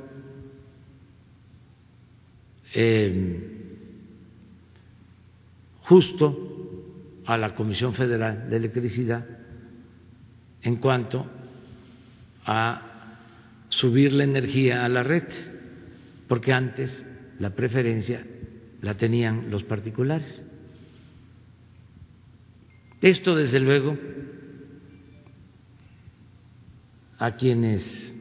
em, justo a la Comisión Federal de Electricidad en cuanto a subir la energía a la red, porque antes la preferencia la tenían los particulares. Esto, desde luego, a quienes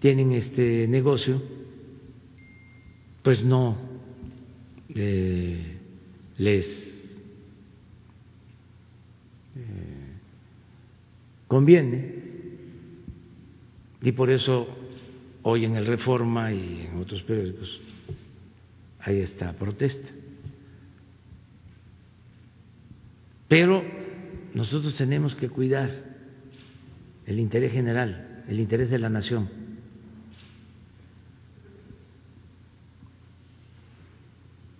tienen este negocio, pues no eh, les eh, conviene y por eso hoy en el Reforma y en otros periódicos hay esta protesta. Pero nosotros tenemos que cuidar el interés general, el interés de la nación.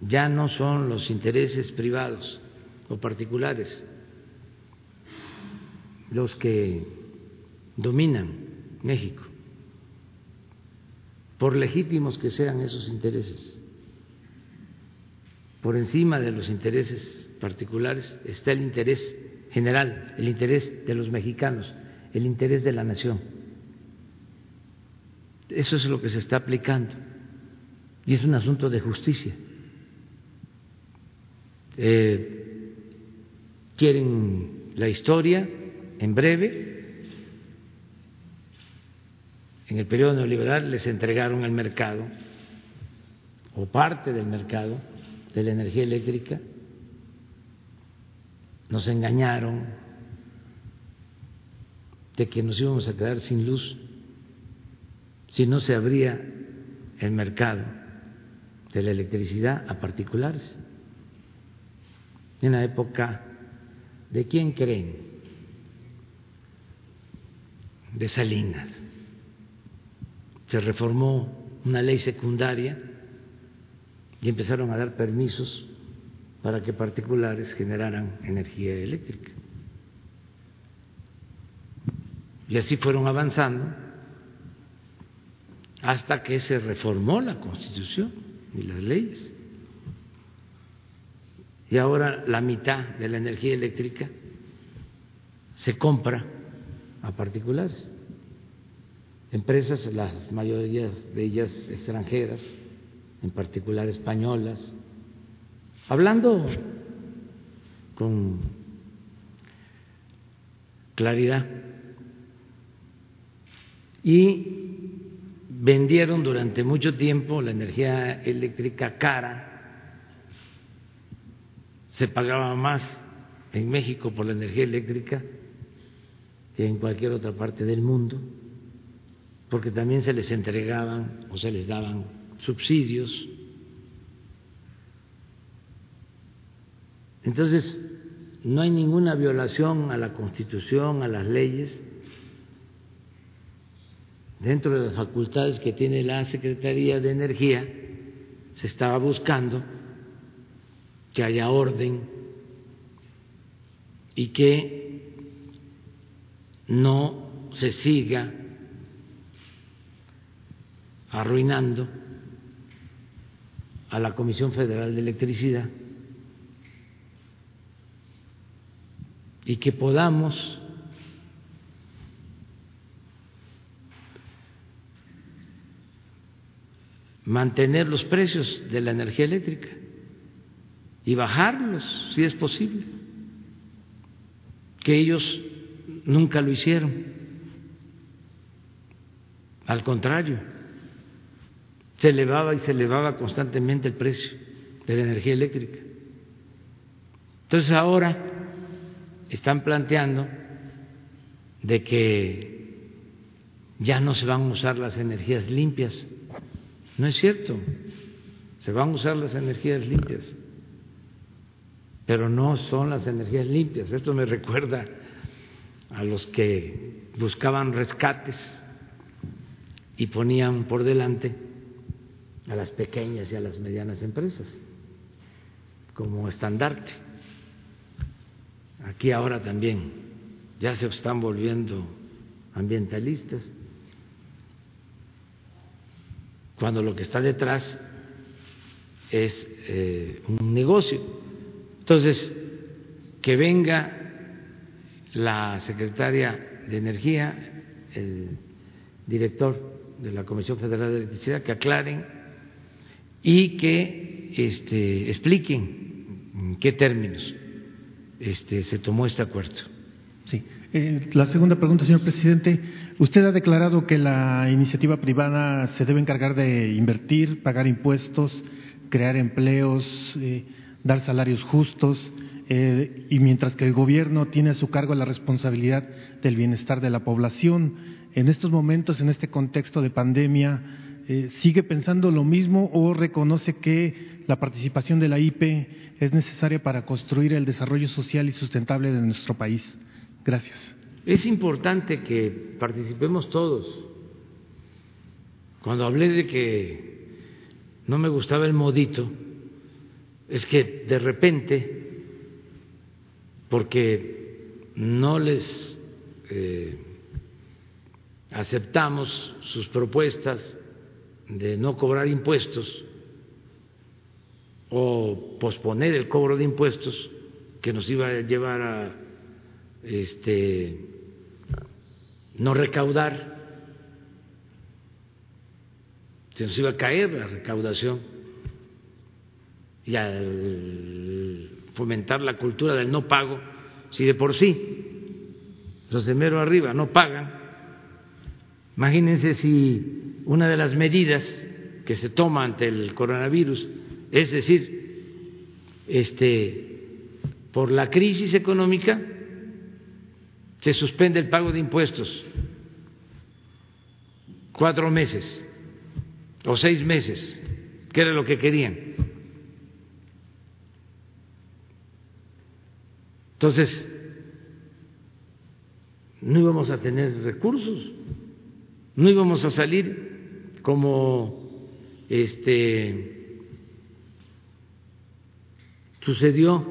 Ya no son los intereses privados o particulares los que dominan México, por legítimos que sean esos intereses, por encima de los intereses particulares está el interés general, el interés de los mexicanos, el interés de la nación. Eso es lo que se está aplicando y es un asunto de justicia. Eh, quieren la historia en breve. En el periodo neoliberal les entregaron el mercado o parte del mercado de la energía eléctrica nos engañaron de que nos íbamos a quedar sin luz si no se abría el mercado de la electricidad a particulares. En la época de quién creen? De Salinas. Se reformó una ley secundaria y empezaron a dar permisos para que particulares generaran energía eléctrica. Y así fueron avanzando hasta que se reformó la Constitución y las leyes. Y ahora la mitad de la energía eléctrica se compra a particulares, empresas, las mayorías de ellas extranjeras, en particular españolas, hablando con claridad. Y vendieron durante mucho tiempo la energía eléctrica cara, se pagaba más en México por la energía eléctrica que en cualquier otra parte del mundo, porque también se les entregaban o se les daban subsidios. Entonces, no hay ninguna violación a la Constitución, a las leyes, dentro de las facultades que tiene la Secretaría de Energía, se estaba buscando que haya orden y que no se siga arruinando a la Comisión Federal de Electricidad y que podamos mantener los precios de la energía eléctrica y bajarlos si es posible, que ellos nunca lo hicieron, al contrario, se elevaba y se elevaba constantemente el precio de la energía eléctrica. Entonces ahora están planteando de que ya no se van a usar las energías limpias. No es cierto, se van a usar las energías limpias, pero no son las energías limpias. Esto me recuerda a los que buscaban rescates y ponían por delante a las pequeñas y a las medianas empresas como estandarte. Aquí ahora también ya se están volviendo ambientalistas, cuando lo que está detrás es eh, un negocio. Entonces, que venga la secretaria de Energía, el director de la Comisión Federal de Electricidad, que aclaren y que este, expliquen en qué términos este, se tomó este acuerdo. Sí. Eh, la segunda pregunta, señor presidente. Usted ha declarado que la iniciativa privada se debe encargar de invertir, pagar impuestos, crear empleos, eh, dar salarios justos, eh, y mientras que el gobierno tiene a su cargo la responsabilidad del bienestar de la población. En estos momentos, en este contexto de pandemia, eh, sigue pensando lo mismo o reconoce que la participación de la IP es necesaria para construir el desarrollo social y sustentable de nuestro país. Gracias. Es importante que participemos todos. Cuando hablé de que no me gustaba el modito, es que de repente, porque no les eh, aceptamos sus propuestas, de no cobrar impuestos o posponer el cobro de impuestos que nos iba a llevar a este no recaudar. Se nos iba a caer la recaudación y al fomentar la cultura del no pago si de por sí los de mero arriba no pagan imagínense si una de las medidas que se toma ante el coronavirus, es decir, este, por la crisis económica se suspende el pago de impuestos cuatro meses o seis meses, que era lo que querían. Entonces, no íbamos a tener recursos, no íbamos a salir como este sucedió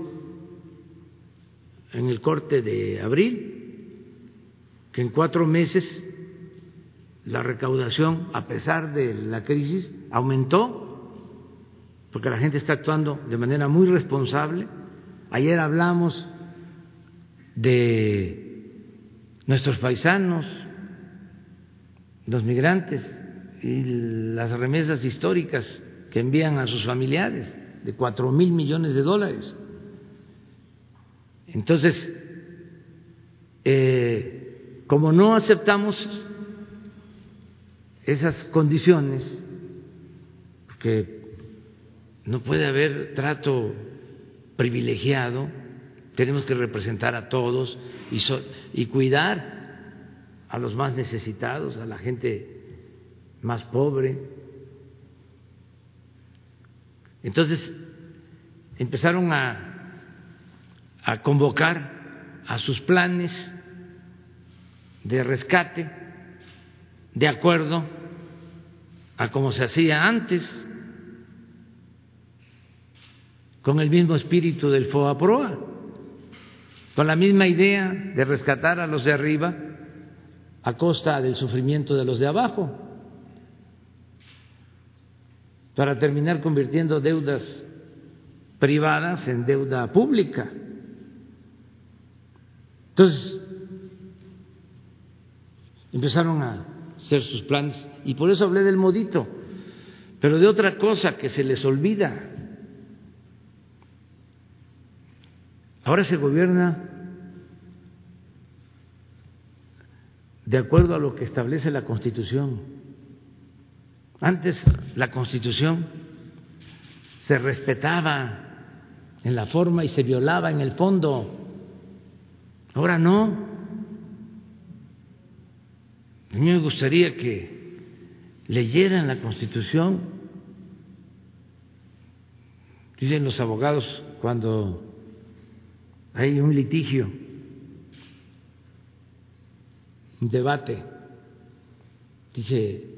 en el corte de abril, que en cuatro meses la recaudación, a pesar de la crisis, aumentó, porque la gente está actuando de manera muy responsable. Ayer hablamos de nuestros paisanos, los migrantes y las remesas históricas que envían a sus familiares de cuatro mil millones de dólares. Entonces, eh, como no aceptamos esas condiciones, porque no puede haber trato privilegiado, tenemos que representar a todos y, y cuidar a los más necesitados, a la gente más pobre. Entonces empezaron a a convocar a sus planes de rescate de acuerdo a como se hacía antes, con el mismo espíritu del FOAPROA, con la misma idea de rescatar a los de arriba a costa del sufrimiento de los de abajo, para terminar convirtiendo deudas privadas en deuda pública. Entonces, empezaron a hacer sus planes y por eso hablé del modito, pero de otra cosa que se les olvida. Ahora se gobierna de acuerdo a lo que establece la Constitución. Antes la Constitución se respetaba en la forma y se violaba en el fondo. Ahora no. A mí me gustaría que leyeran la Constitución. Dicen los abogados cuando hay un litigio, un debate, dice,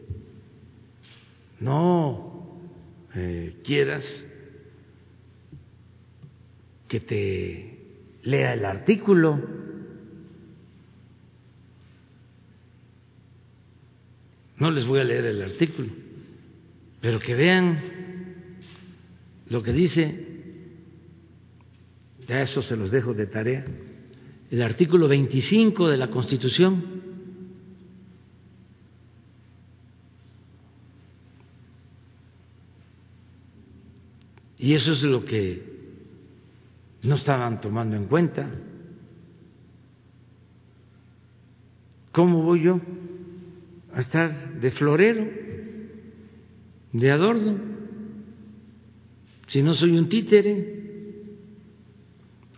no eh, quieras que te lea el artículo. No les voy a leer el artículo, pero que vean lo que dice, ya eso se los dejo de tarea, el artículo 25 de la Constitución. Y eso es lo que no estaban tomando en cuenta. ¿Cómo voy yo? a estar de florero, de adorno, si no soy un títere.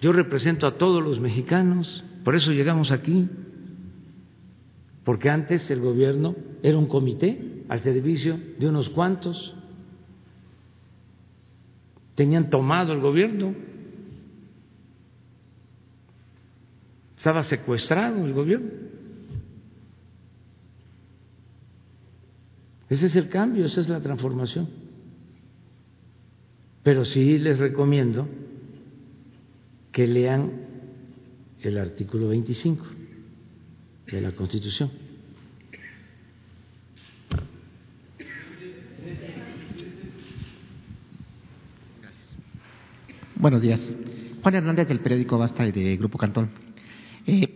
Yo represento a todos los mexicanos, por eso llegamos aquí, porque antes el gobierno era un comité al servicio de unos cuantos, tenían tomado el gobierno, estaba secuestrado el gobierno. Ese es el cambio, esa es la transformación. Pero sí les recomiendo que lean el artículo 25 de la Constitución. Buenos días. Juan Hernández del periódico Basta y de Grupo Cantón. Eh,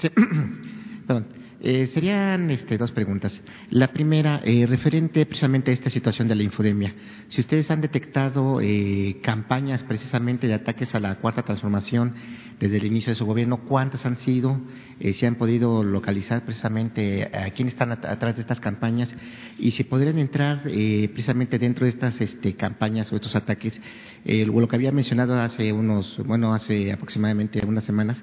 perdón. Eh, serían este, dos preguntas. La primera, eh, referente precisamente a esta situación de la infodemia. Si ustedes han detectado eh, campañas precisamente de ataques a la cuarta transformación desde el inicio de su gobierno, ¿cuántas han sido? si han podido localizar precisamente a quiénes están atrás de estas campañas y si podrían entrar precisamente dentro de estas este, campañas o estos ataques, lo que había mencionado hace unos, bueno, hace aproximadamente unas semanas,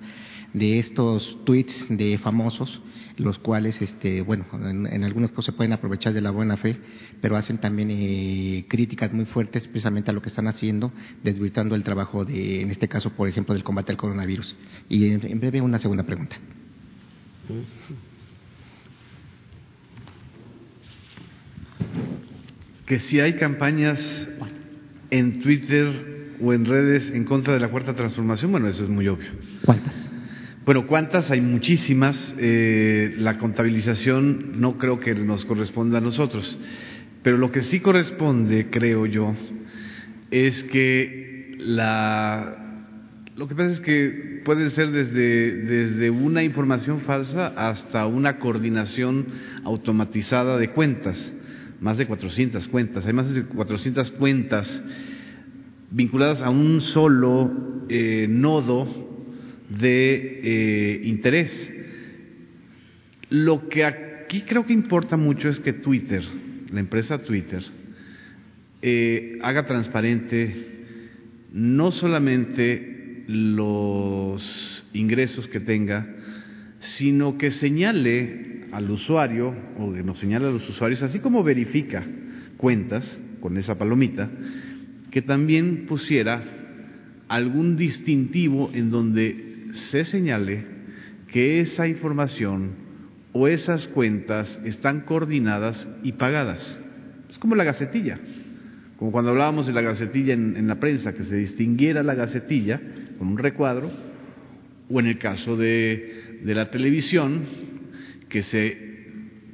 de estos tweets de famosos, los cuales, este, bueno, en, algunos casos se pueden aprovechar de la buena fe, pero hacen también eh, críticas muy fuertes precisamente a lo que están haciendo, desvirtuando el trabajo de, en este caso, por ejemplo, del combate al coronavirus. Y en, breve una segunda pregunta. Que si hay campañas en Twitter o en redes en contra de la cuarta transformación, bueno, eso es muy obvio. ¿Cuántas? Bueno, ¿cuántas? Hay muchísimas. Eh, la contabilización no creo que nos corresponda a nosotros. Pero lo que sí corresponde, creo yo, es que la lo que pasa es que puede ser desde, desde una información falsa hasta una coordinación automatizada de cuentas, más de 400 cuentas. Hay más de 400 cuentas vinculadas a un solo eh, nodo de eh, interés. Lo que aquí creo que importa mucho es que Twitter, la empresa Twitter, eh, haga transparente no solamente los ingresos que tenga, sino que señale al usuario, o que nos señale a los usuarios, así como verifica cuentas con esa palomita, que también pusiera algún distintivo en donde se señale que esa información o esas cuentas están coordinadas y pagadas. Es como la gacetilla, como cuando hablábamos de la gacetilla en, la prensa, que se distinguiera la gacetilla con un recuadro, o en el caso de, de la televisión, que se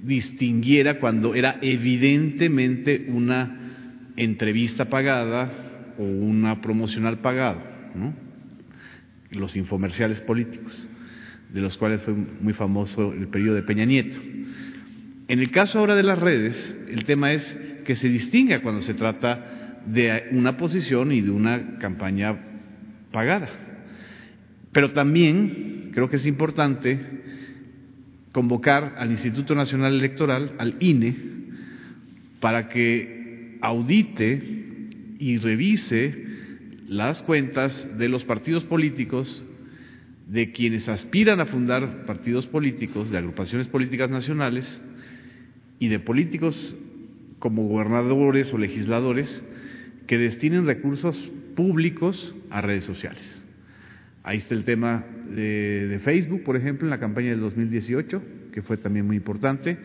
distinguiera cuando era evidentemente una entrevista pagada o una promocional pagada, ¿no? Los infomerciales políticos, de los cuales fue muy famoso el periodo de Peña Nieto. En el caso ahora de las redes, el tema es que se distinga cuando se trata de una posición y de una campaña pagada. Pero también creo que es importante convocar al Instituto Nacional Electoral, al INE, para que audite y revise las cuentas de los partidos políticos, de quienes aspiran a fundar partidos políticos, de agrupaciones políticas nacionales y de políticos como gobernadores o legisladores que destinen recursos públicos a redes sociales. Ahí está el tema de, Facebook, por ejemplo, en la campaña del 2018, que fue también muy importante,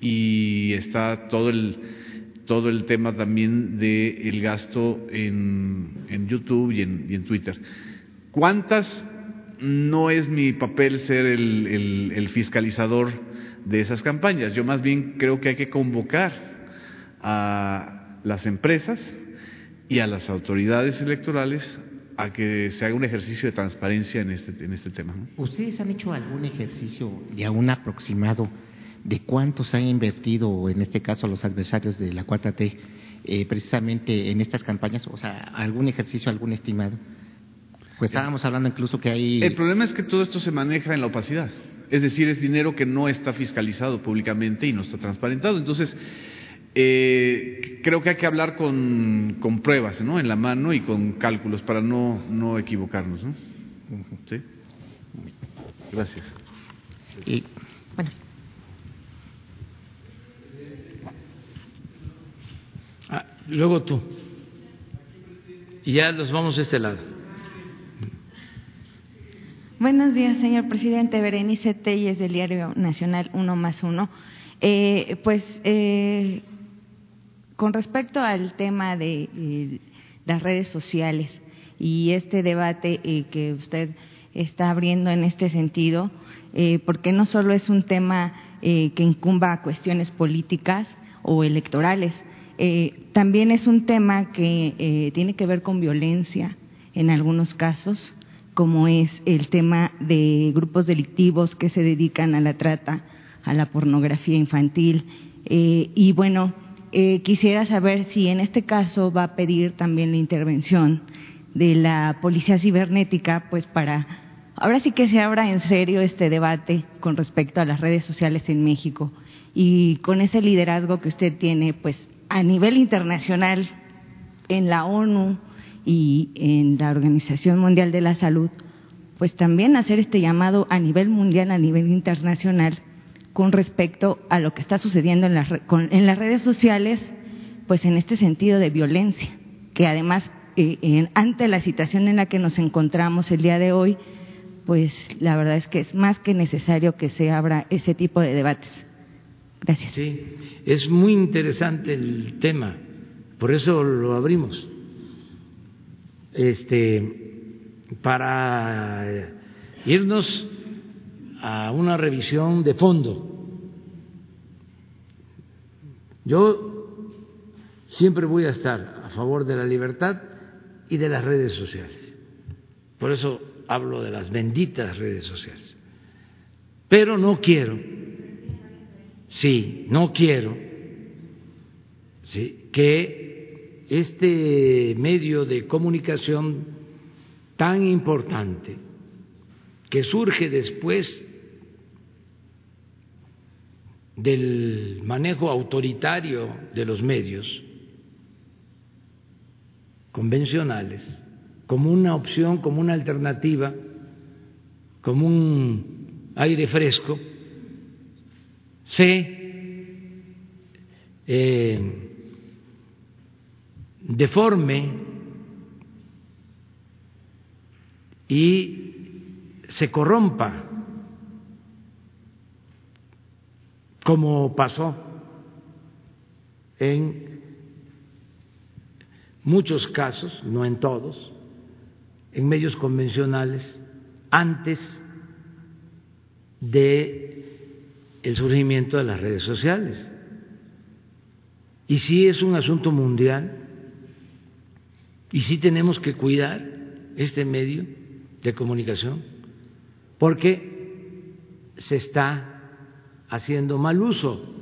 y está todo el, todo el tema también del gasto en, en YouTube y en, y en, Twitter. ¿Cuántas? No es mi papel ser el, el, el fiscalizador de esas campañas. Yo más bien creo que hay que convocar a las empresas y a las autoridades electorales a que se haga un ejercicio de transparencia en este, en este tema. ¿Ustedes han hecho algún ejercicio de un aproximado de cuántos han invertido, en este caso los adversarios de la 4T, eh, precisamente en estas campañas? O sea, algún ejercicio, algún estimado. Pues estábamos hablando incluso que hay... El problema es que todo esto se maneja en la opacidad. Es decir, es dinero que no está fiscalizado públicamente y no está transparentado. Entonces, eh, creo que hay que hablar con, con, pruebas ¿no? en la mano y con cálculos para no, no equivocarnos. ¿no? ¿Sí? Gracias. Y, bueno. Ah, luego tú. Y ya los vamos a este lado. Buenos días, señor presidente. Berenice Telles, del Diario Nacional Uno más Uno. Eh, pues eh, con respecto al tema de eh, las redes sociales y este debate eh, que usted está abriendo en este sentido, eh, porque no solo es un tema que incumba a cuestiones políticas o electorales, también es un tema que tiene que ver con violencia en algunos casos, como es el tema de grupos delictivos que se dedican a la trata, a la pornografía infantil. y bueno, eh, quisiera saber si en este caso va a pedir también la intervención de la Policía Cibernética, pues para ahora sí que se abra en serio este debate con respecto a las redes sociales en México y con ese liderazgo que usted tiene, pues a nivel internacional en la ONU y en la Organización Mundial de la Salud, pues también hacer este llamado a nivel mundial, a nivel internacional, con respecto a lo que está sucediendo en las, en las redes sociales, pues en este sentido de violencia, que además, eh, ante la situación en la que nos encontramos el día de hoy, pues la verdad es que es más que necesario que se abra ese tipo de debates. Gracias. Sí, es muy interesante el tema, por eso lo abrimos. Este, para irnos a una revisión de fondo. Yo siempre voy a estar a favor de la libertad y de las redes sociales. Por eso hablo de las benditas redes sociales. Pero no quiero, sí, no quiero ¿sí? que este medio de comunicación tan importante que surge después del manejo autoritario de los medios convencionales, como una opción, como una alternativa, como un aire fresco, se eh, deforme y se corrompa, como pasó en muchos casos, no en todos, en medios convencionales antes de el surgimiento de las redes sociales. Y sí es un asunto mundial y sí tenemos que cuidar este medio de comunicación porque se está haciendo mal uso.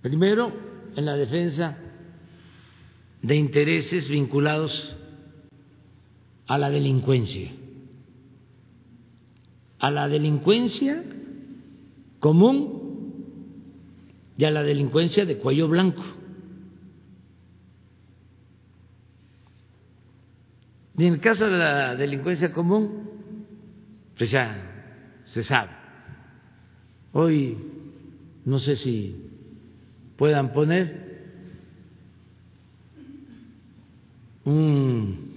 Primero, en la defensa de intereses vinculados a la delincuencia, a la delincuencia común y a la delincuencia de cuello blanco. Y en el caso de la delincuencia común, pues ya se sabe. Hoy no sé si puedan poner un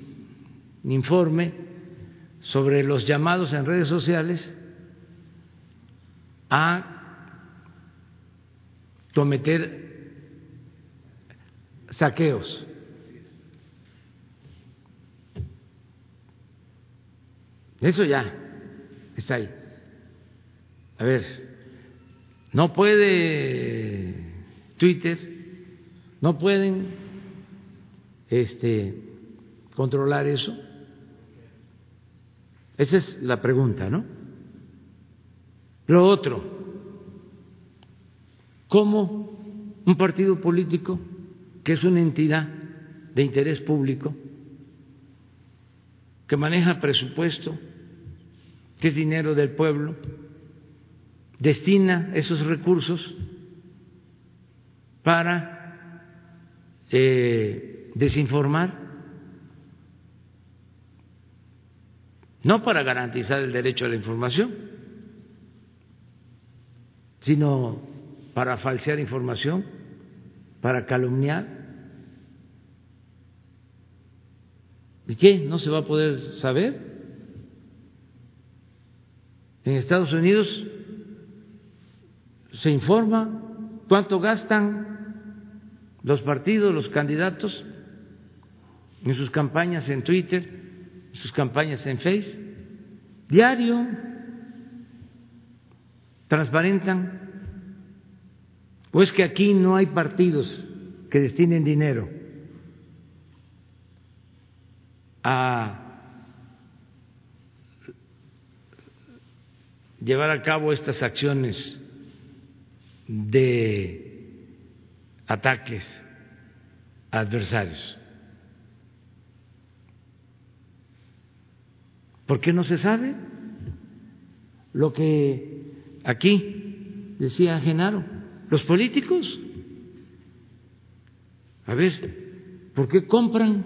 informe sobre los llamados en redes sociales a cometer saqueos. Eso ya está ahí. A ver, no puede Twitter, no pueden este, controlar eso. Esa es la pregunta, ¿no? Lo otro, ¿cómo un partido político que es una entidad de interés público, que maneja presupuesto, que es dinero del pueblo, destina esos recursos para eh, desinformar no para garantizar el derecho a la información, sino para falsear información, para calumniar. ¿Y qué? ¿No se va a poder saber? En Estados Unidos se informa cuánto gastan los partidos, los candidatos en sus campañas en Twitter, sus campañas en Face, diario, transparentan. ¿O es que aquí no hay partidos que destinen dinero a llevar a cabo estas acciones de ataques a adversarios? ¿Por qué no se sabe? Lo que aquí decía Genaro, los políticos. A ver, ¿por qué compran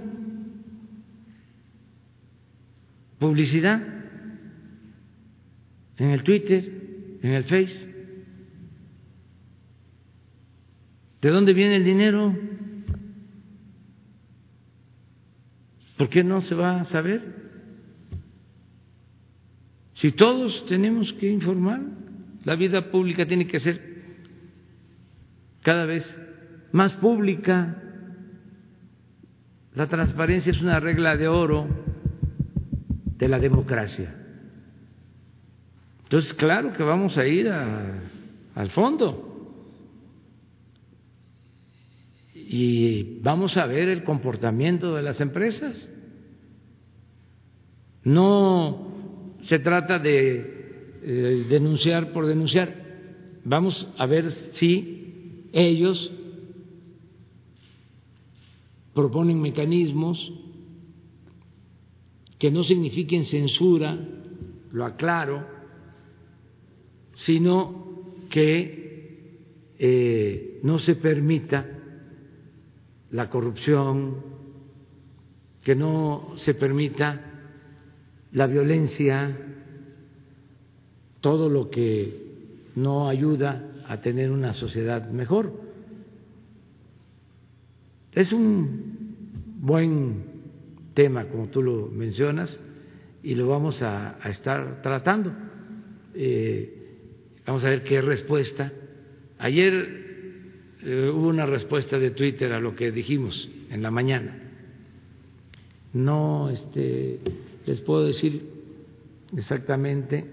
publicidad en el Twitter, en el Face? ¿De dónde viene el dinero? ¿Por qué no se va a saber? Si todos tenemos que informar La vida pública tiene que ser cada vez más pública. La transparencia es una regla de oro de la democracia. Entonces, claro que vamos a ir al fondo. Y vamos a ver el comportamiento de las empresas. No se trata de eh, denunciar por denunciar. Vamos a ver si ellos proponen mecanismos que no signifiquen censura, lo aclaro, sino que eh, no se permita la corrupción, que no se permita la violencia, todo lo que no ayuda a tener una sociedad mejor. Es un buen tema, como tú lo mencionas, y lo vamos a, estar tratando. Eh, vamos a ver qué respuesta. Ayer eh, hubo una respuesta de Twitter a lo que dijimos en la mañana. No, este les puedo decir exactamente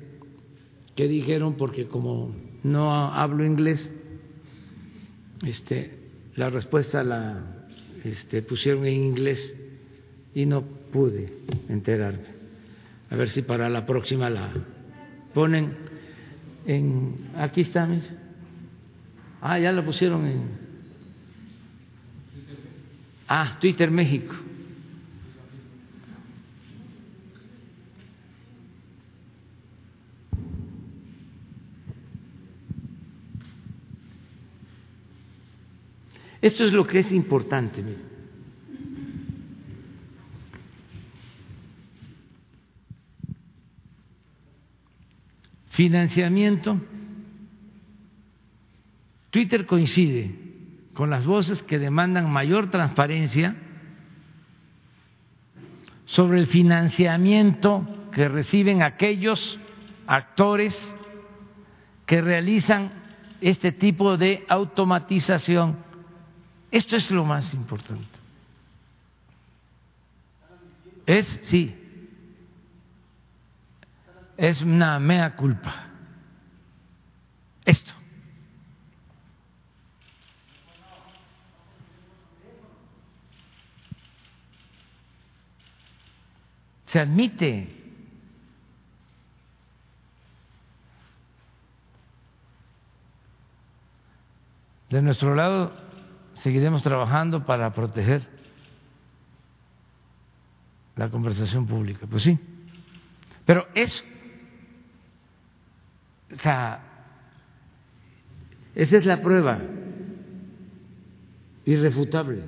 qué dijeron porque como no hablo inglés, este, la respuesta la este, pusieron en inglés y no pude enterarme. A ver si para la próxima la ponen en aquí está, Ah, ya la pusieron en Ah, Twitter México. Esto es lo que es importante. Financiamiento. Twitter coincide con las voces que demandan mayor transparencia sobre el financiamiento que reciben aquellos actores que realizan este tipo de automatización esto es lo más importante. Es, sí, es una mea culpa. Esto. Se admite. De nuestro lado seguiremos trabajando para proteger la conversación pública. Pues sí. Pero eso, o esa es la prueba irrefutable.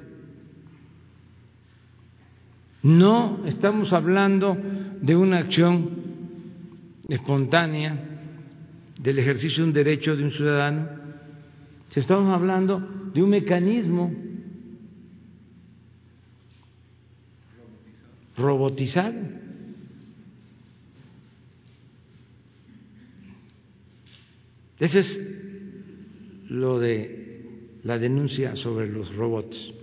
No estamos hablando de una acción espontánea del ejercicio de un derecho de un ciudadano, estamos hablando de un mecanismo robotizado. Ese es lo de la denuncia sobre los robots.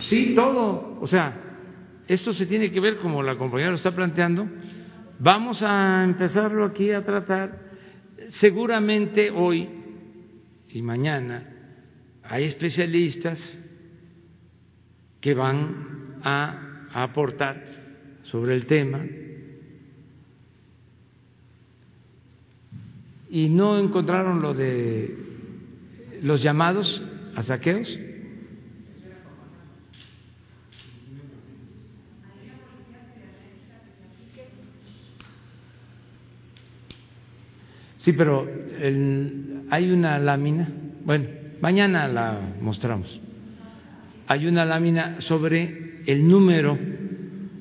Sí, todo. O sea, esto se tiene que ver como la compañera lo está planteando. Vamos a empezarlo aquí a tratar. Seguramente hoy y mañana hay especialistas que van a aportar sobre el tema y no encontraron lo de los llamados a saqueos. Sí, pero hay una lámina, bueno, mañana la mostramos. Hay una lámina sobre el número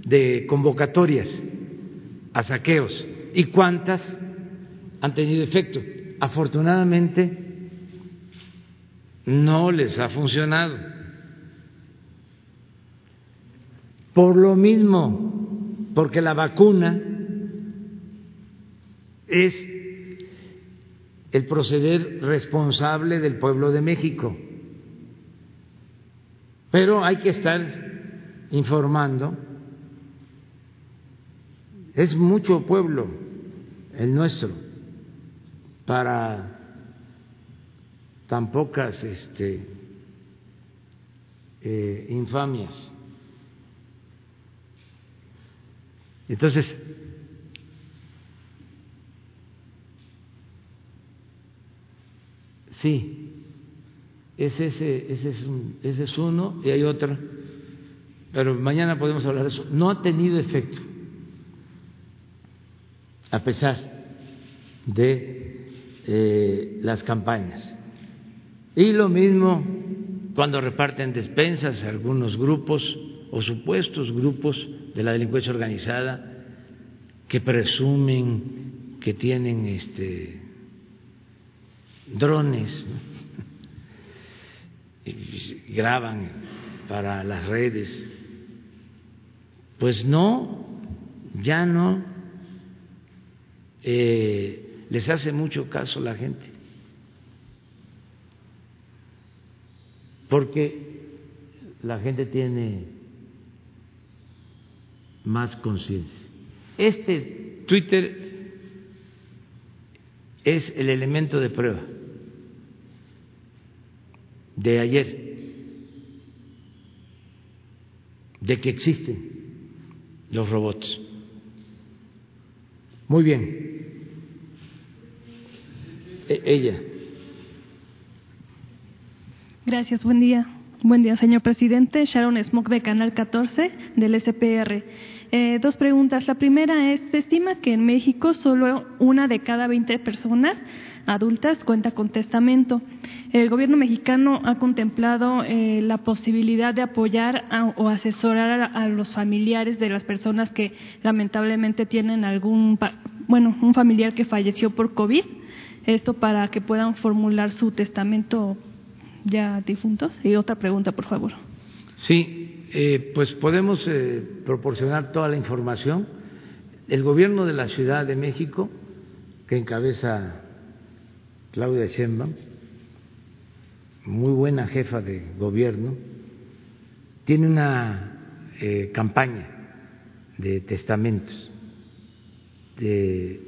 de convocatorias a saqueos y cuántas han tenido efecto. Afortunadamente no les ha funcionado. Por lo mismo, porque la vacuna es el proceder responsable del pueblo de México. Pero hay que estar informando. Es mucho pueblo el nuestro para tan pocas este, eh, infamias. Entonces, sí, ese, ese, ese, es uno y hay otro, pero mañana podemos hablar de eso. No ha tenido efecto, a pesar de eh, las campañas. Y lo mismo cuando reparten despensas algunos grupos o supuestos grupos de la delincuencia organizada que presumen que tienen este drones graban para las redes. Pues no ya no. Eh, les hace mucho caso la gente. Porque la gente tiene más conciencia. Este Twitter es el elemento de prueba de ayer de que existen los robots. Muy bien. E ella. Gracias, buen día. Buen día, señor presidente. Sharon Smoke de Canal 14 del SPR. Eh, dos preguntas. La primera es, se estima que en México solo una de cada 20 personas adultas cuenta con testamento. El gobierno mexicano ha contemplado eh, la posibilidad de apoyar o asesorar a, los familiares de las personas que lamentablemente tienen algún, bueno, un familiar que falleció por COVID. Esto para que puedan formular su testamento ya difuntos? Y otra pregunta, por favor. Sí, eh, pues podemos eh, proporcionar toda la información. El gobierno de la Ciudad de México, que encabeza Claudia Sheinbaum, muy buena jefa de gobierno, tiene una eh, campaña de testamentos de,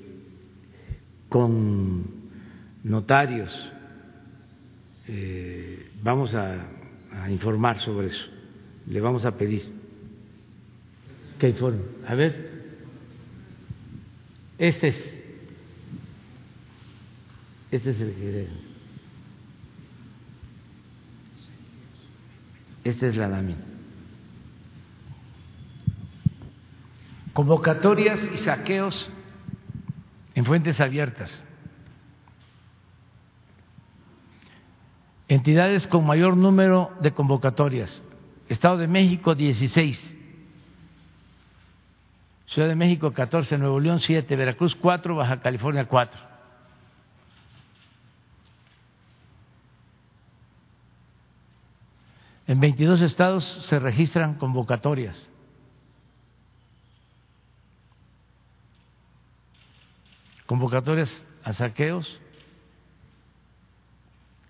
con notarios eh, vamos a, informar sobre eso. Le vamos a pedir que informe. A ver, este es, este es el que Esta es la lámina. Convocatorias y saqueos en fuentes abiertas. Entidades con mayor número de convocatorias. Estado de México 16, Ciudad de México 14, Nuevo León 7, Veracruz 4, Baja California 4. En 22 estados se registran convocatorias. Convocatorias a saqueos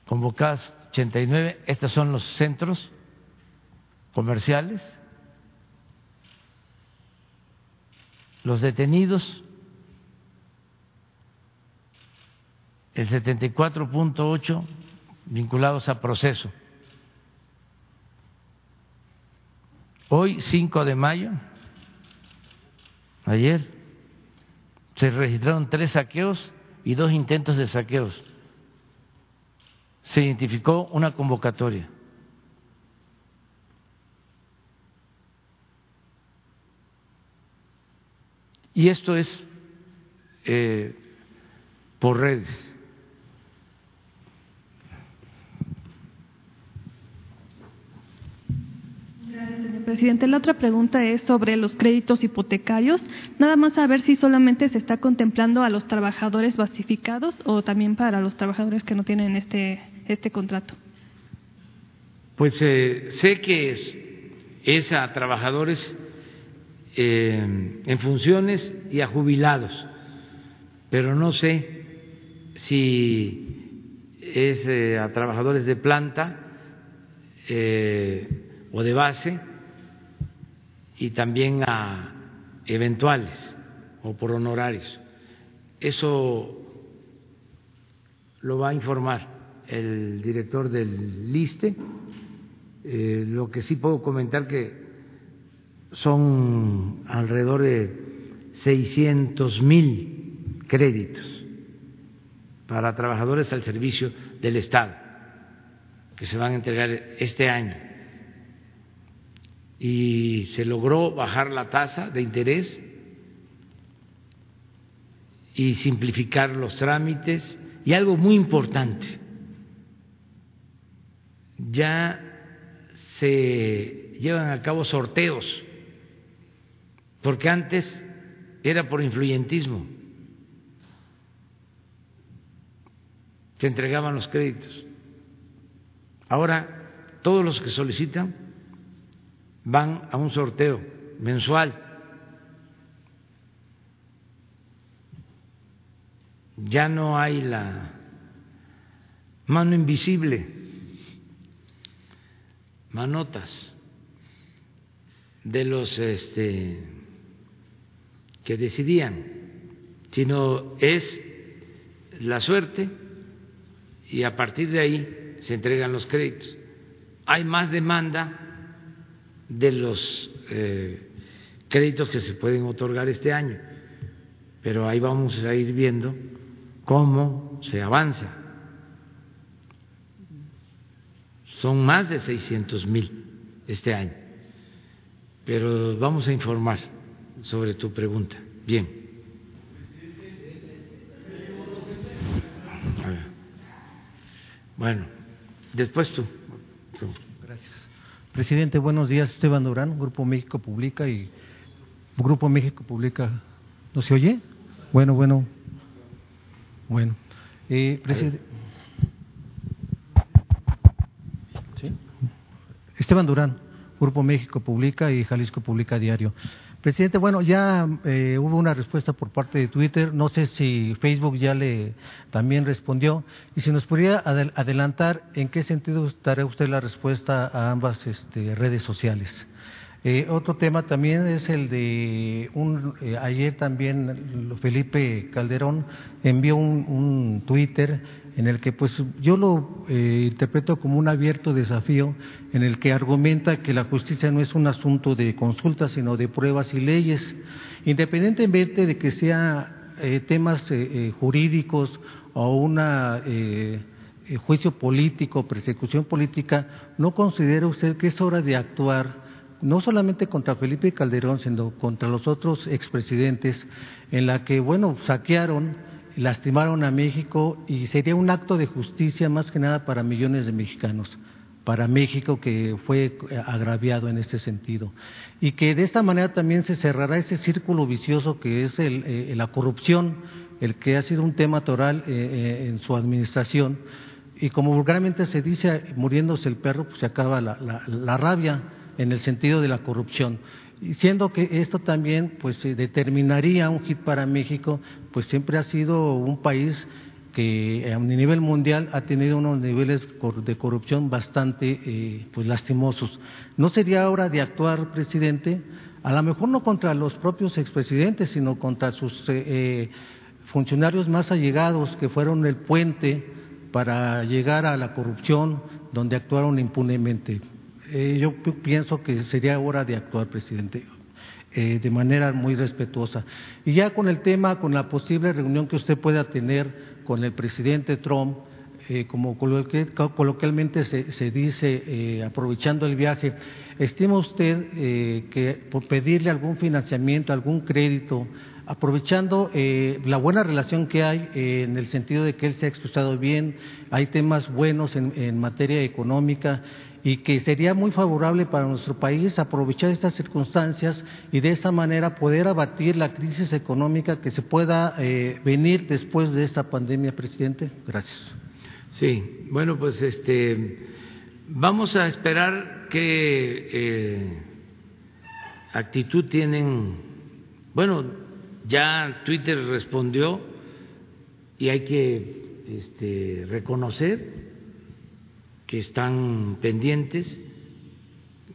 convocadas 89, estos son los centros comerciales, los detenidos, el 74.8 vinculados a proceso. Hoy, 5 de mayo, ayer, se registraron tres saqueos y dos intentos de saqueos se identificó una convocatoria. Y esto es eh, por redes. Señor presidente. La otra pregunta es sobre los créditos hipotecarios. Nada más saber si solamente se está contemplando a los trabajadores basificados o también para los trabajadores que no tienen este este contrato? Pues eh, sé que es, a trabajadores eh, en funciones y a jubilados, pero no sé si es eh, a trabajadores de planta o de base y también a eventuales o por honorarios. Eso lo va a informar el director del LISTE. Eh, lo que sí puedo comentar que son alrededor de 600 mil créditos para trabajadores al servicio del Estado que se van a entregar este año. Y se logró bajar la tasa de interés y simplificar los trámites y algo muy importante, ya se llevan a cabo sorteos, porque antes era por influyentismo, se entregaban los créditos. Ahora todos los que solicitan van a un sorteo mensual. Ya no hay la mano invisible, manotas de los este, que decidían, sino es la suerte y a partir de ahí se entregan los créditos. Hay más demanda de los eh, créditos que se pueden otorgar este año, pero ahí vamos a ir viendo cómo se avanza. Son más de 600 mil este año, pero vamos a informar sobre tu pregunta. Bien. Bueno, después tú. Gracias. Presidente, buenos días. Esteban Durán, Grupo México Publica y Grupo México Publica. ¿No se oye? Bueno, bueno. Bueno. Eh, presidente. Esteban Durán, Grupo México Publica y Jalisco Publica Diario. Presidente, bueno, ya eh, hubo una respuesta por parte de Twitter, no sé si Facebook ya le también respondió, y si nos podría adelantar en qué sentido dará usted la respuesta a ambas este, redes sociales. Eh, otro tema también es el de un, eh, ayer también Felipe Calderón envió un Twitter en el que pues yo lo eh, interpreto como un abierto desafío en el que argumenta que la justicia no es un asunto de consulta sino de pruebas y leyes. Independientemente de que sea eh, temas eh, jurídicos o una juicio político persecución política no considera usted que es hora de actuar no solamente contra Felipe Calderón sino contra los otros expresidentes en la que bueno saquearon lastimaron a México y sería un acto de justicia más que nada para millones de mexicanos, para México que fue agraviado en este sentido. Y que de esta manera también se cerrará ese círculo vicioso que es el, eh, la corrupción, el que ha sido un tema toral eh, eh, en su administración. Y como vulgarmente se dice, muriéndose el perro, pues se acaba la rabia en el sentido de la corrupción siendo que esto también pues determinaría un hit para México, pues siempre ha sido un país que a nivel mundial ha tenido unos niveles de corrupción bastante eh, pues lastimosos. ¿No sería hora de actuar, presidente? A lo mejor no contra los propios expresidentes, sino contra sus eh, eh, funcionarios más allegados que fueron el puente para llegar a la corrupción donde actuaron impunemente. Eh, yo pienso que sería hora de actuar, presidente, eh, de manera muy respetuosa. Y ya con el tema, con la posible reunión que usted pueda tener con el presidente Trump, eh, como coloquialmente se, dice, aprovechando el viaje, ¿estima usted que por pedirle algún financiamiento, algún crédito, aprovechando la buena relación que hay en el sentido de que él se ha expresado bien, hay temas buenos en materia económica y que sería muy favorable para nuestro país aprovechar estas circunstancias y de esa manera poder abatir la crisis económica que se pueda eh, venir después de esta pandemia, presidente. Gracias. Sí, bueno, pues este vamos a esperar que eh, actitud tienen, bueno, ya Twitter respondió y hay que este, reconocer que están pendientes,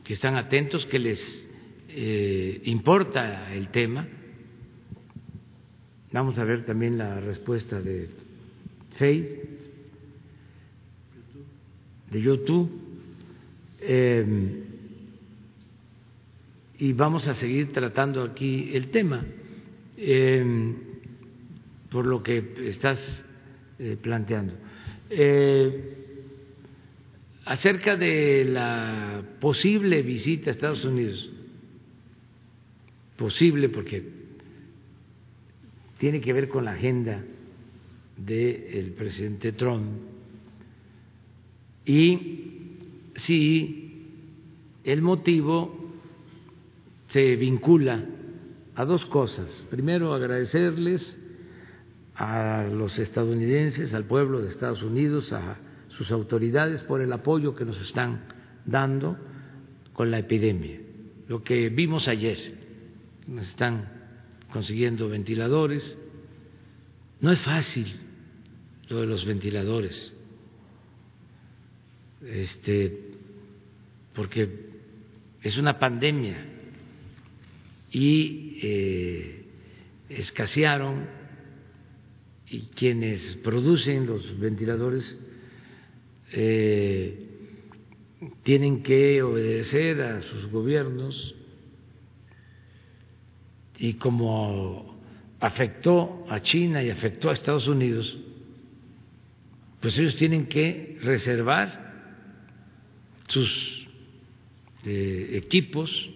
que están atentos, que les eh, importa el tema. Vamos a ver también la respuesta de Faith, de YouTube. Eh, y vamos a seguir tratando aquí el tema, eh, por lo que estás planteando. Acerca de la posible visita a Estados Unidos, posible porque tiene que ver con la agenda del presidente Trump y si el motivo se vincula a dos cosas. Primero, agradecerles a los estadounidenses, al pueblo de Estados Unidos, a sus autoridades por el apoyo que nos están dando con la epidemia. Lo que vimos ayer, nos están consiguiendo ventiladores. No es fácil lo de los ventiladores, este, porque es una pandemia y eh, escasearon y quienes producen los ventiladores eh, tienen que obedecer a sus gobiernos y como afectó a China y afectó a Estados Unidos, pues ellos tienen que reservar sus eh, equipos.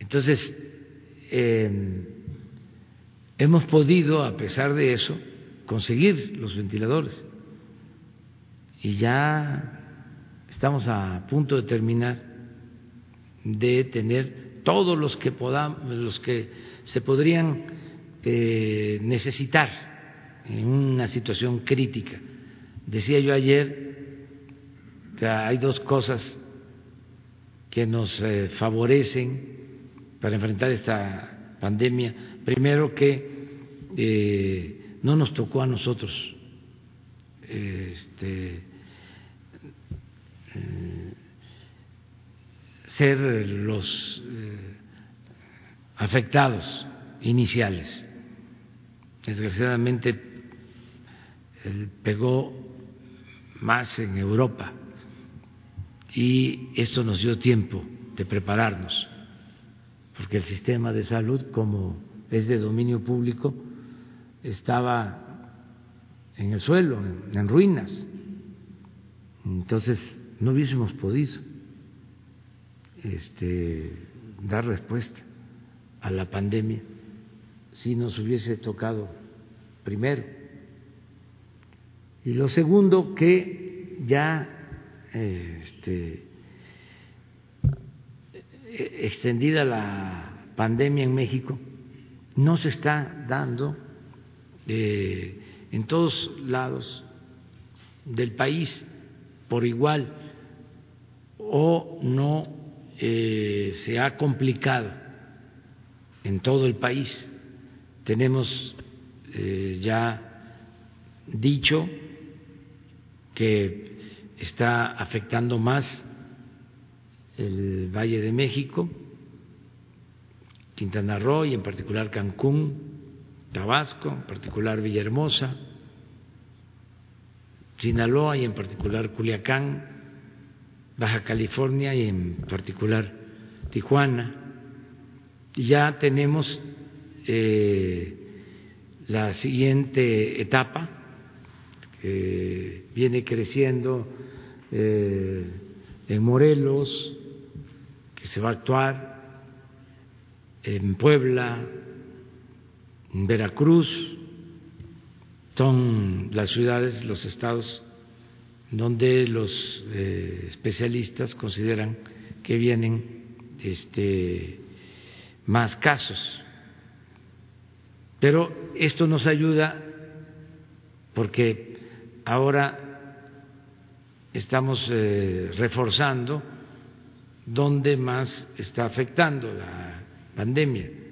Entonces, em, hemos podido, a pesar de eso, conseguir los ventiladores y ya estamos a punto de terminar de tener todos los que podamos, los que se podrían eh, necesitar en una situación crítica. Decía yo ayer que hay dos cosas que nos eh, favorecen para enfrentar esta pandemia. Primero que eh, no nos tocó a nosotros este, ser los eh, afectados iniciales. Desgraciadamente pegó más en Europa y esto nos dio tiempo de prepararnos, porque el sistema de salud, como es de dominio público, estaba en el suelo, en ruinas. Entonces no hubiésemos podido este, dar respuesta a la pandemia si nos hubiese tocado primero. Y lo segundo, que ya este, extendida la pandemia en México, no se está dando eh, en todos lados del país por igual o no eh, se ha complicado en todo el país. Tenemos eh, ya dicho que está afectando más el Valle de México, Quintana Roo y en particular Cancún, Tabasco, en particular Villahermosa, Sinaloa y en particular Culiacán, Baja California y en particular Tijuana. Ya tenemos eh, la siguiente etapa que viene creciendo eh, en Morelos, que se va a actuar en Puebla, Veracruz, son las ciudades, los estados donde los eh, especialistas consideran que vienen este, más casos. Pero esto nos ayuda porque ahora estamos eh, reforzando donde más está afectando la pandemia.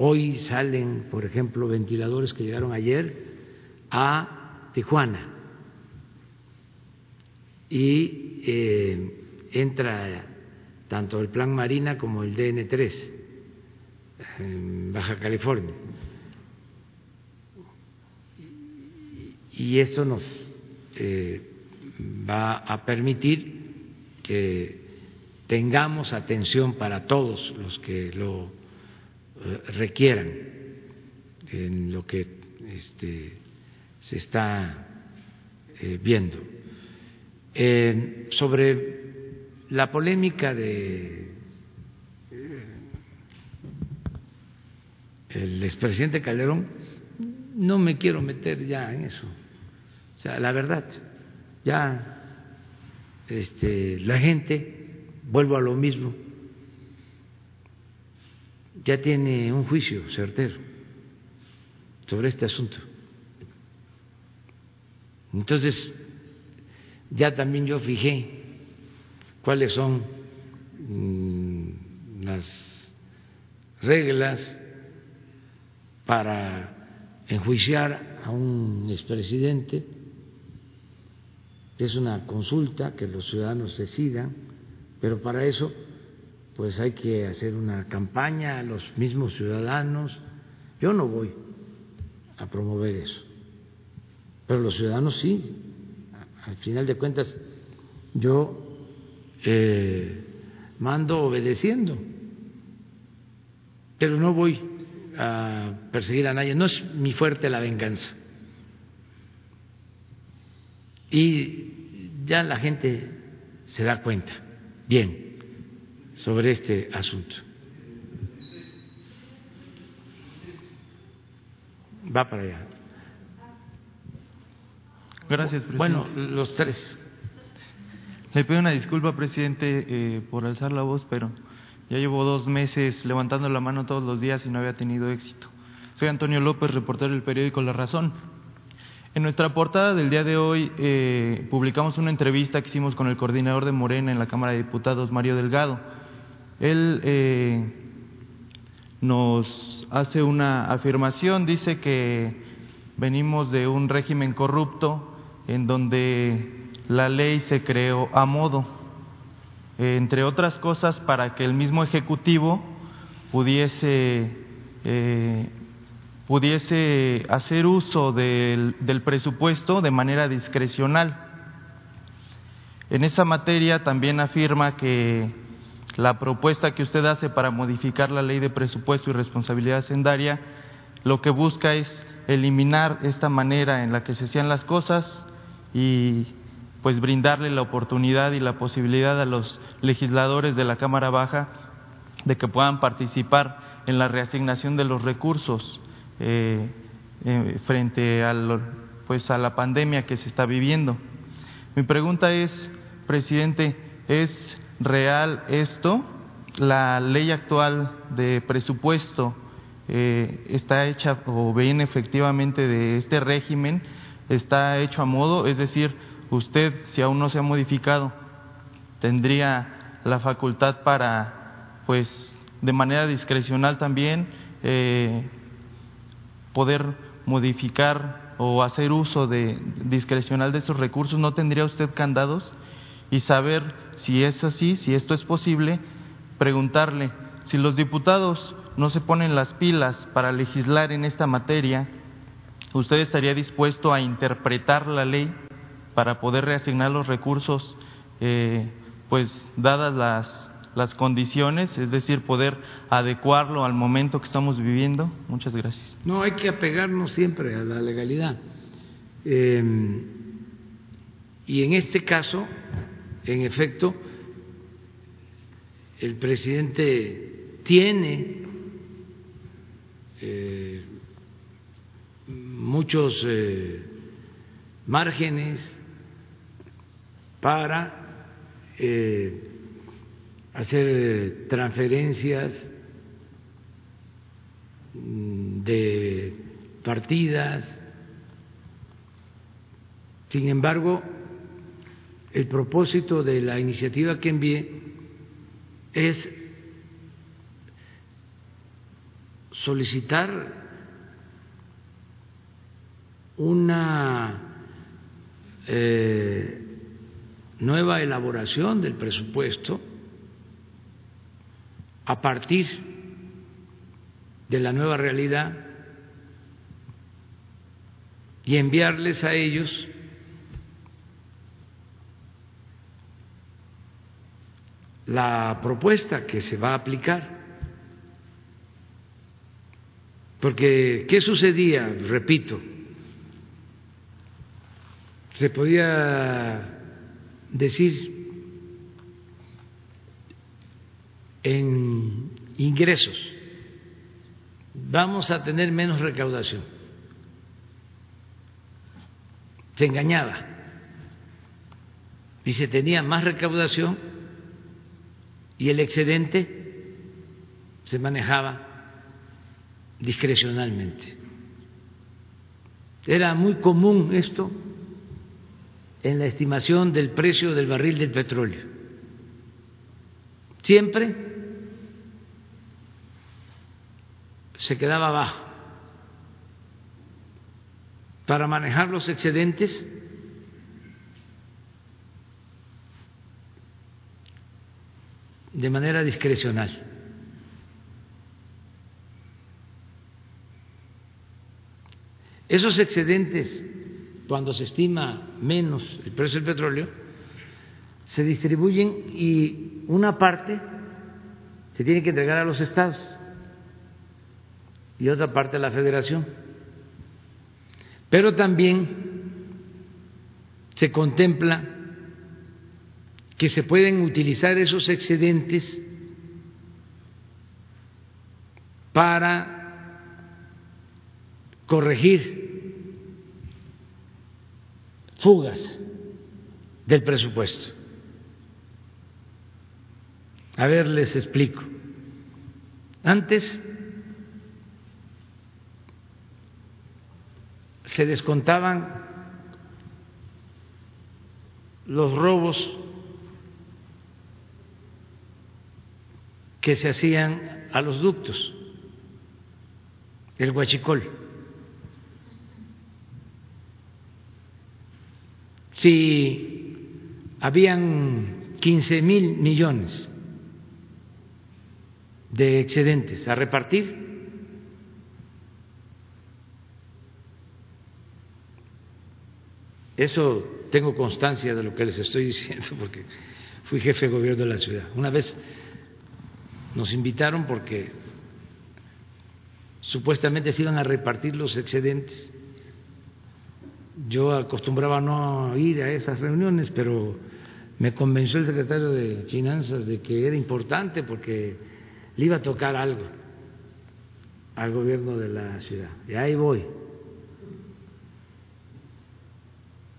Hoy salen, por ejemplo, ventiladores que llegaron ayer a Tijuana y eh, entra tanto el Plan Marina como el DN3 en Baja California. Y esto nos eh, va a permitir que tengamos atención para todos los que lo requieran en lo que este, se está eh, viendo. sobre la polémica de el expresidente Calderón, no me quiero meter ya en eso. O sea, la verdad, ya este, la gente, vuelvo a lo mismo, ya tiene un juicio certero sobre este asunto. Entonces, ya también yo fijé cuáles son mm, las reglas para enjuiciar a un expresidente. Es una consulta que los ciudadanos decidan, pero para eso pues hay que hacer una campaña a los mismos ciudadanos. Yo no voy a promover eso, pero los ciudadanos sí. Al final de cuentas, yo eh, mando obedeciendo, pero no voy a perseguir a nadie, no es mi fuerte la venganza. Y ya la gente se da cuenta bien sobre este asunto. Va para allá. Gracias, presidente. Bueno, los tres. Le pido una disculpa, presidente, eh, por alzar la voz, pero ya llevo dos meses levantando la mano todos los días y no había tenido éxito. Soy Antonio López, reportero del periódico La Razón. En nuestra portada del día de hoy eh, publicamos una entrevista que hicimos con el coordinador de Morena en la Cámara de Diputados, Mario Delgado. Él eh, nos hace una afirmación, dice que venimos de un régimen corrupto en donde la ley se creó a modo entre otras cosas, para que el mismo Ejecutivo pudiese, eh, pudiese hacer uso del, del presupuesto de manera discrecional. En esa materia también afirma que la propuesta que usted hace para modificar la ley de presupuesto y responsabilidad hacendaria lo que busca es eliminar esta manera en la que se hacían las cosas y pues brindarle la oportunidad y la posibilidad a los legisladores de la Cámara Baja de que puedan participar en la reasignación de los recursos eh, eh, frente pues a la pandemia que se está viviendo. Mi pregunta es, presidente, ¿es real esto? La ley actual de presupuesto eh, está hecha o viene efectivamente de este régimen, está hecho a modo, es decir, usted, si aún no se ha modificado, tendría la facultad para, pues, de manera discrecional también, eh, poder modificar o hacer uso de discrecional de esos recursos, ¿no tendría usted candados? Y saber si es así, si esto es posible, preguntarle, si los diputados no se ponen las pilas para legislar en esta materia, ¿usted estaría dispuesto a interpretar la ley para poder reasignar los recursos, eh, pues dadas las, las condiciones, es decir, poder adecuarlo al momento que estamos viviendo. Muchas gracias. No, hay que apegarnos siempre a la legalidad. Eh, y en este caso, en efecto, el presidente tiene eh, muchos eh, márgenes para eh, hacer transferencias mm, de partidas. Sin embargo, el propósito de la iniciativa que envié es solicitar una eh, nueva elaboración del presupuesto a partir de la nueva realidad y enviarles a ellos la propuesta que se va a aplicar. Porque, ¿qué sucedía? Repito, se podía decir en ingresos, vamos a tener menos recaudación. Se engañaba. Y se tenía más recaudación y el excedente se manejaba discrecionalmente. Era muy común esto en la estimación del precio del barril del petróleo. Siempre se quedaba abajo. Para manejar los excedentes de manera discrecional. Esos excedentes, cuando se estima menos el precio del petróleo, se distribuyen y una parte se tiene que entregar a los estados y otra parte a la federación. Pero también se contempla que se pueden utilizar esos excedentes para corregir fugas del presupuesto. A ver, les explico. Antes se descontaban los robos que se hacían a los ductos, el huachicol. Si habían 15 mil millones de excedentes a repartir, eso tengo constancia de lo que les estoy diciendo porque fui jefe de gobierno de la ciudad. Una vez nos invitaron porque supuestamente se iban a repartir los excedentes. Yo acostumbraba no ir a esas reuniones, pero me convenció el secretario de Finanzas de que era importante porque le iba a tocar algo al gobierno de la ciudad. Y ahí voy.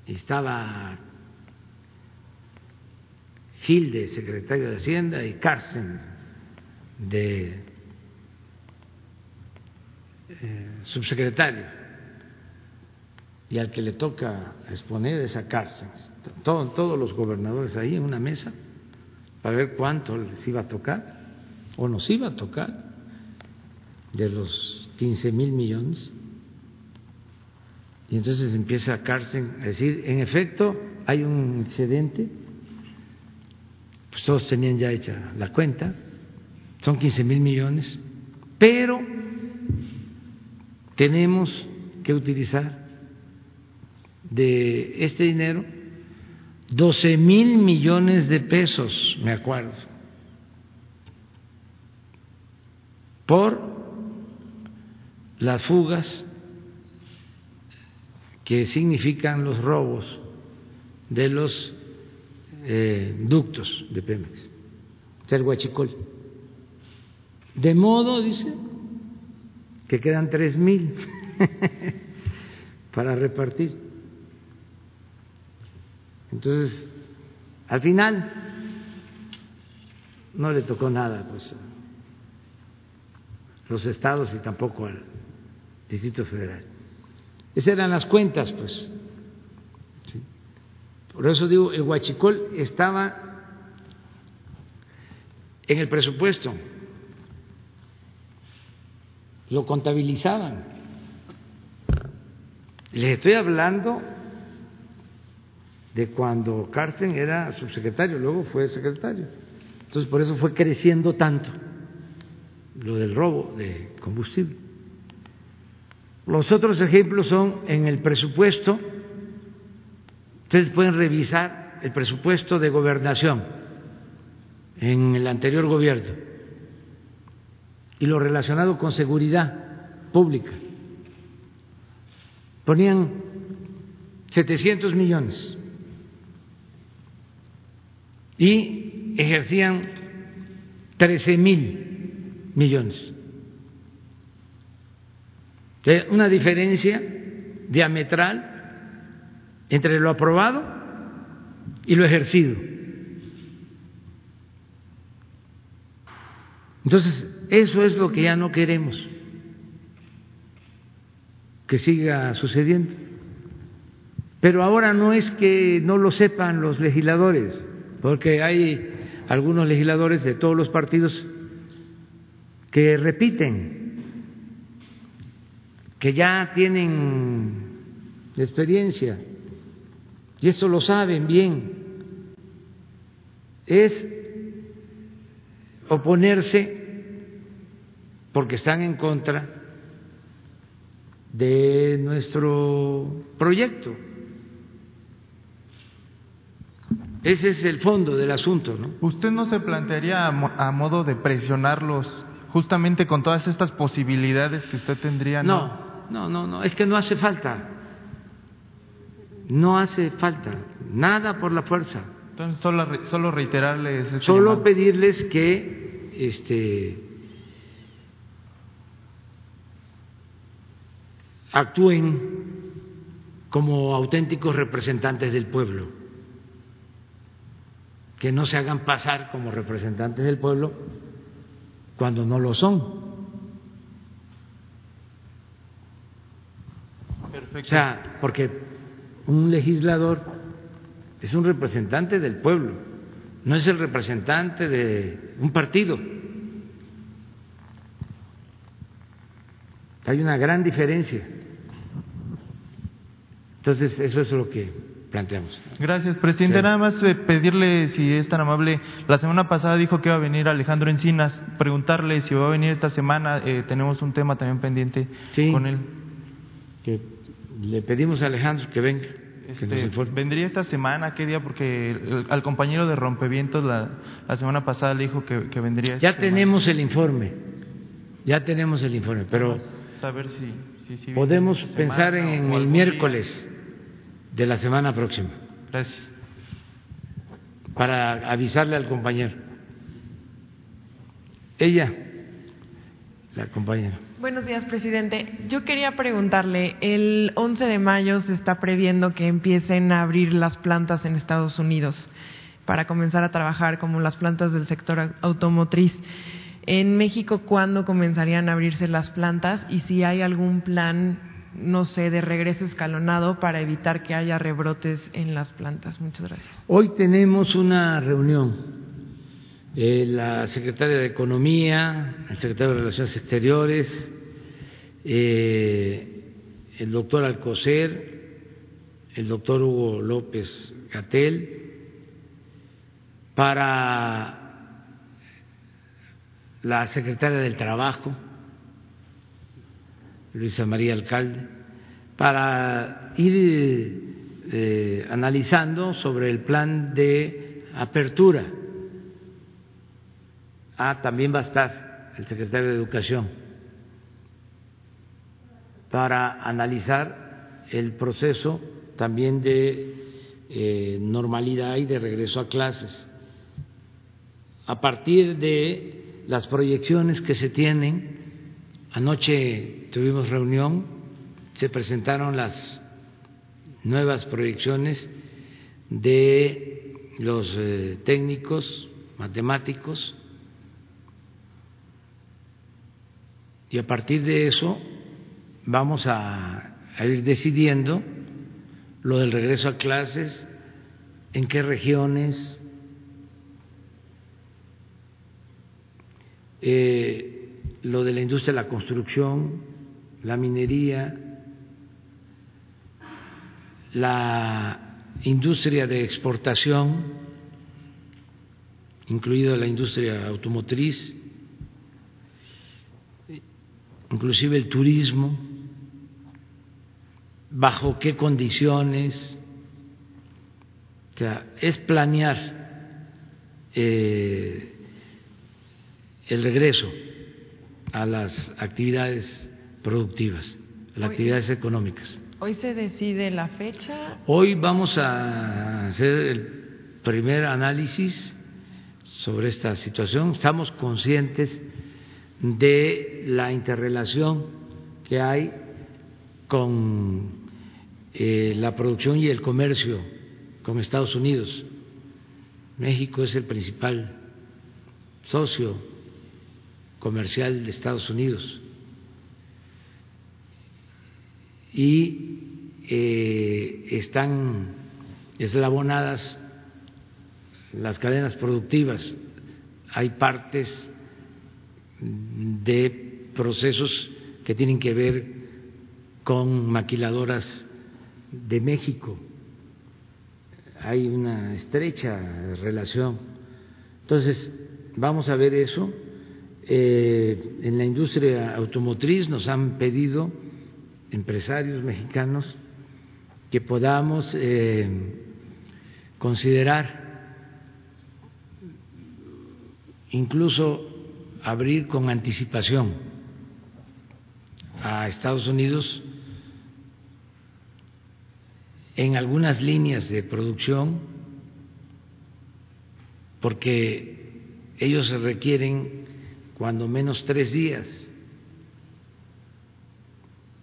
Estaba Gilde, secretario de Hacienda, y Carsten, de eh, subsecretario. Y al que le toca exponer esa cárcel, todos los gobernadores ahí en una mesa para ver cuánto les iba a tocar o nos iba a tocar de los 15 mil millones. Y entonces empieza Cárcel a decir, en efecto, hay un excedente, pues todos tenían ya hecha la cuenta, son 15 mil millones, pero tenemos que utilizar de este dinero 12 mil millones de pesos, me acuerdo, por las fugas que significan los robos de los eh, ductos de Pemex, el huachicol. De modo, dice, que quedan tres mil para repartir. Entonces, al final, no le tocó nada pues, a los estados y tampoco al Distrito Federal. Esas eran las cuentas, pues. Por eso digo, el huachicol estaba en el presupuesto, lo contabilizaban. Les estoy hablando de cuando Carsten era subsecretario, luego fue secretario. Entonces, por eso fue creciendo tanto lo del robo de combustible. Los otros ejemplos son en el presupuesto, ustedes pueden revisar el presupuesto de gobernación en el anterior gobierno y lo relacionado con seguridad pública. Ponían 700 millones y ejercían 13 mil millones. Una diferencia diametral entre lo aprobado y lo ejercido. Entonces, eso es lo que ya no queremos que siga sucediendo. Pero ahora no es que no lo sepan los legisladores, porque hay algunos legisladores de todos los partidos que repiten, que ya tienen experiencia, y esto lo saben bien, es oponerse porque están en contra de nuestro proyecto. Ese es el fondo del asunto, ¿no? ¿Usted no se plantearía a, modo de presionarlos justamente con todas estas posibilidades que usted tendría? No, no, no, no, es que no hace falta. No hace falta. Nada por la fuerza. Entonces, solo, solo reiterarles. Este solo pedirles que este, actúen como auténticos representantes del pueblo que no se hagan pasar como representantes del pueblo cuando no lo son. O sea, porque un legislador es un representante del pueblo, no es el representante de un partido. Hay una gran diferencia. Entonces, eso es lo que planteamos. Gracias, presidente. Nada más eh, pedirle, si es tan amable, la semana pasada dijo que iba a venir Alejandro Encinas, preguntarle si va a venir esta semana, eh, tenemos un tema también pendiente con él. Que le pedimos a Alejandro que venga. Este, ¿Vendría esta semana? ¿Qué día? Porque al compañero de Rompevientos la, la semana pasada le dijo que, que vendría. ya tenemos el informe, ya tenemos el informe, pero saber si, si, podemos pensar en el miércoles de la semana próxima. Gracias. Para avisarle al compañero. Ella, la compañera. Buenos días, presidente. Yo quería preguntarle, el 11 de mayo se está previendo que empiecen a abrir las plantas en Estados Unidos para comenzar a trabajar como las plantas del sector automotriz. En México, ¿cuándo comenzarían a abrirse las plantas? Y si hay algún plan no sé, de regreso escalonado para evitar que haya rebrotes en las plantas. Muchas gracias. Hoy tenemos una reunión. Eh, la secretaria de Economía, el secretario de Relaciones Exteriores, eh, el doctor Alcocer, el doctor Hugo López Gatel, para la secretaria del Trabajo, Luisa María Alcalde, para ir eh, analizando sobre el plan de apertura. Ah, también va a estar el secretario de Educación para analizar el proceso también de eh, normalidad y de regreso a clases. A partir de las proyecciones que se tienen, anoche tuvimos reunión, se presentaron las nuevas proyecciones de los eh, técnicos matemáticos. Y a partir de eso vamos a, a ir decidiendo lo del regreso a clases, en qué regiones, eh, lo de la industria de la construcción, la minería, la industria de exportación, incluida la industria automotriz, inclusive el turismo, bajo qué condiciones, o sea, es planear eh, el regreso a las actividades productivas, a las actividades económicas. ¿Hoy se decide la fecha? Hoy vamos a hacer el primer análisis sobre esta situación. Estamos conscientes de la interrelación que hay con eh, la producción y el comercio con Estados Unidos. México es el principal socio comercial de Estados Unidos y eh, están eslabonadas las cadenas productivas. Hay partes de procesos que tienen que ver con maquiladoras de México. Hay una estrecha relación. Entonces, vamos a ver eso. Eh, en la industria automotriz nos han pedido empresarios mexicanos que podamos eh, considerar incluso abrir con anticipación a Estados Unidos en algunas líneas de producción porque ellos requieren cuando menos tres días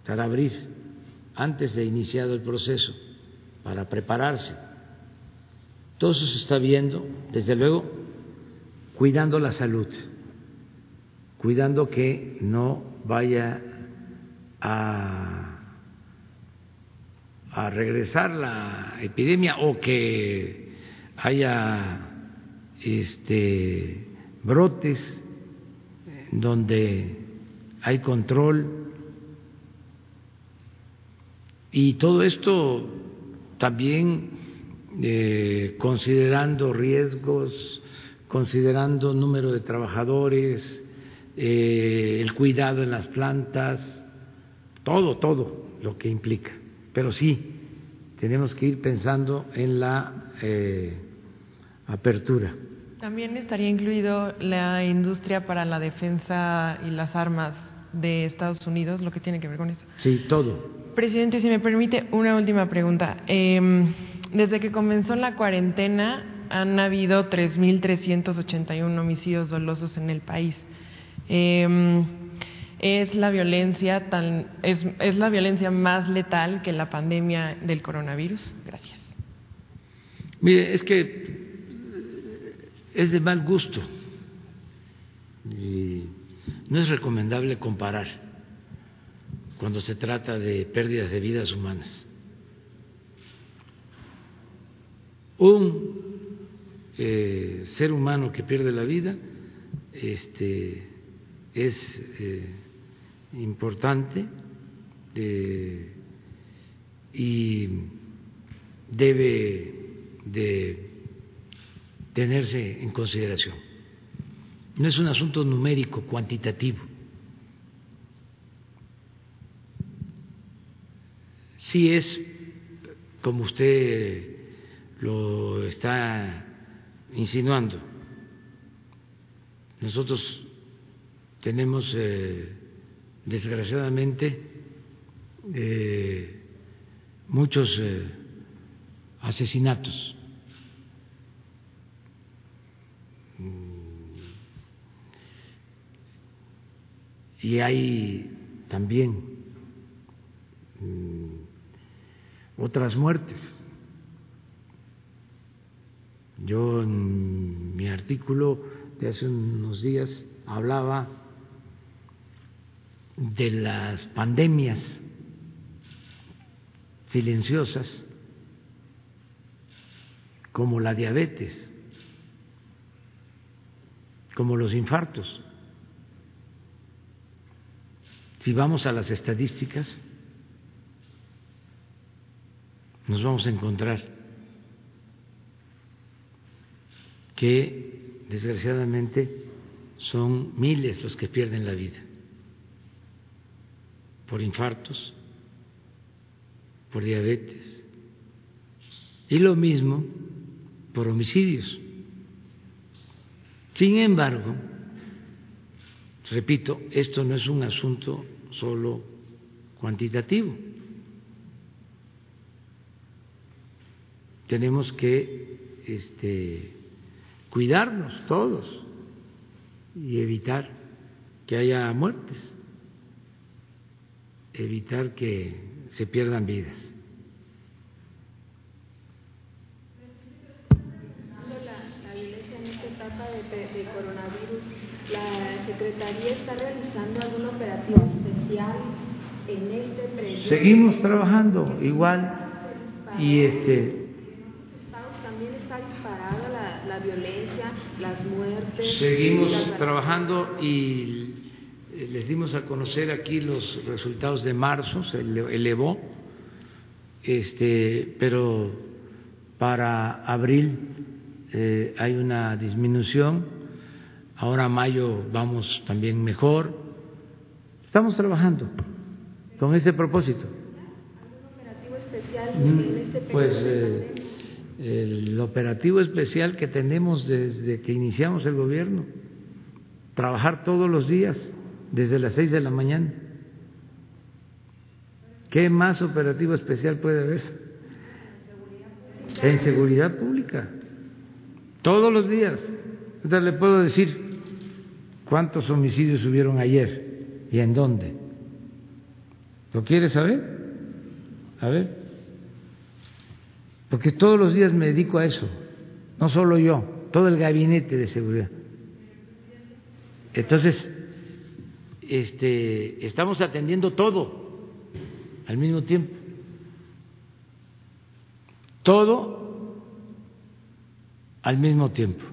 para abrir antes de iniciado el proceso, para prepararse. Todo eso se está viendo, desde luego, cuidando la salud, cuidando que no vaya a, a regresar la epidemia o que haya este, brotes donde hay control y todo esto también eh, considerando riesgos, considerando número de trabajadores, eh, el cuidado en las plantas, todo, todo lo que implica. Pero sí, tenemos que ir pensando en la eh, apertura. También estaría incluido la industria para la defensa y las armas de Estados Unidos, lo que tiene que ver con eso. Sí, todo. Presidente, si me permite una última pregunta. Eh, desde que comenzó la cuarentena han habido 3.381 homicidios dolosos en el país. Eh, es la violencia tan es, es la violencia más letal que la pandemia del coronavirus. Gracias. Mire, es que es de mal gusto y no es recomendable comparar cuando se trata de pérdidas de vidas humanas. Un eh, ser humano que pierde la vida este, es eh, importante eh, y debe de tenerse en consideración. No es un asunto numérico, cuantitativo sí es, como usted lo está insinuando, nosotros tenemos eh, desgraciadamente eh, muchos eh, asesinatos. Y hay también mm, otras muertes. Yo en mi artículo de hace unos días hablaba de las pandemias silenciosas como la diabetes, como los infartos, si vamos a las estadísticas, nos vamos a encontrar que desgraciadamente son miles los que pierden la vida por infartos, por diabetes y lo mismo por homicidios. Sin embargo, repito, esto no es un asunto solo cuantitativo. Tenemos que este, cuidarnos todos y evitar que haya muertes, evitar que se pierdan vidas. La, violencia en esta etapa de, coronavirus, ¿la Secretaría está realizando algún operativo en este? Seguimos trabajando igual y este también está disparada la, la violencia, las muertes. Seguimos trabajando y les dimos a conocer aquí los resultados de marzo, se elevó, este, pero para abril eh, hay una disminución, ahora mayo vamos también mejor. Estamos trabajando con ese propósito. operativo especial en Pues eh, el operativo especial que tenemos desde que iniciamos el gobierno, trabajar todos los días desde las seis de la mañana. ¿Qué más operativo especial puede haber? En seguridad pública. Todos los días. Entonces le puedo decir cuántos homicidios hubieron ayer y en dónde. ¿Lo quiere saber? A ver. Porque todos los días me dedico a eso. No solo yo, todo el gabinete de seguridad. Entonces, este, estamos atendiendo todo al mismo tiempo. Todo al mismo tiempo.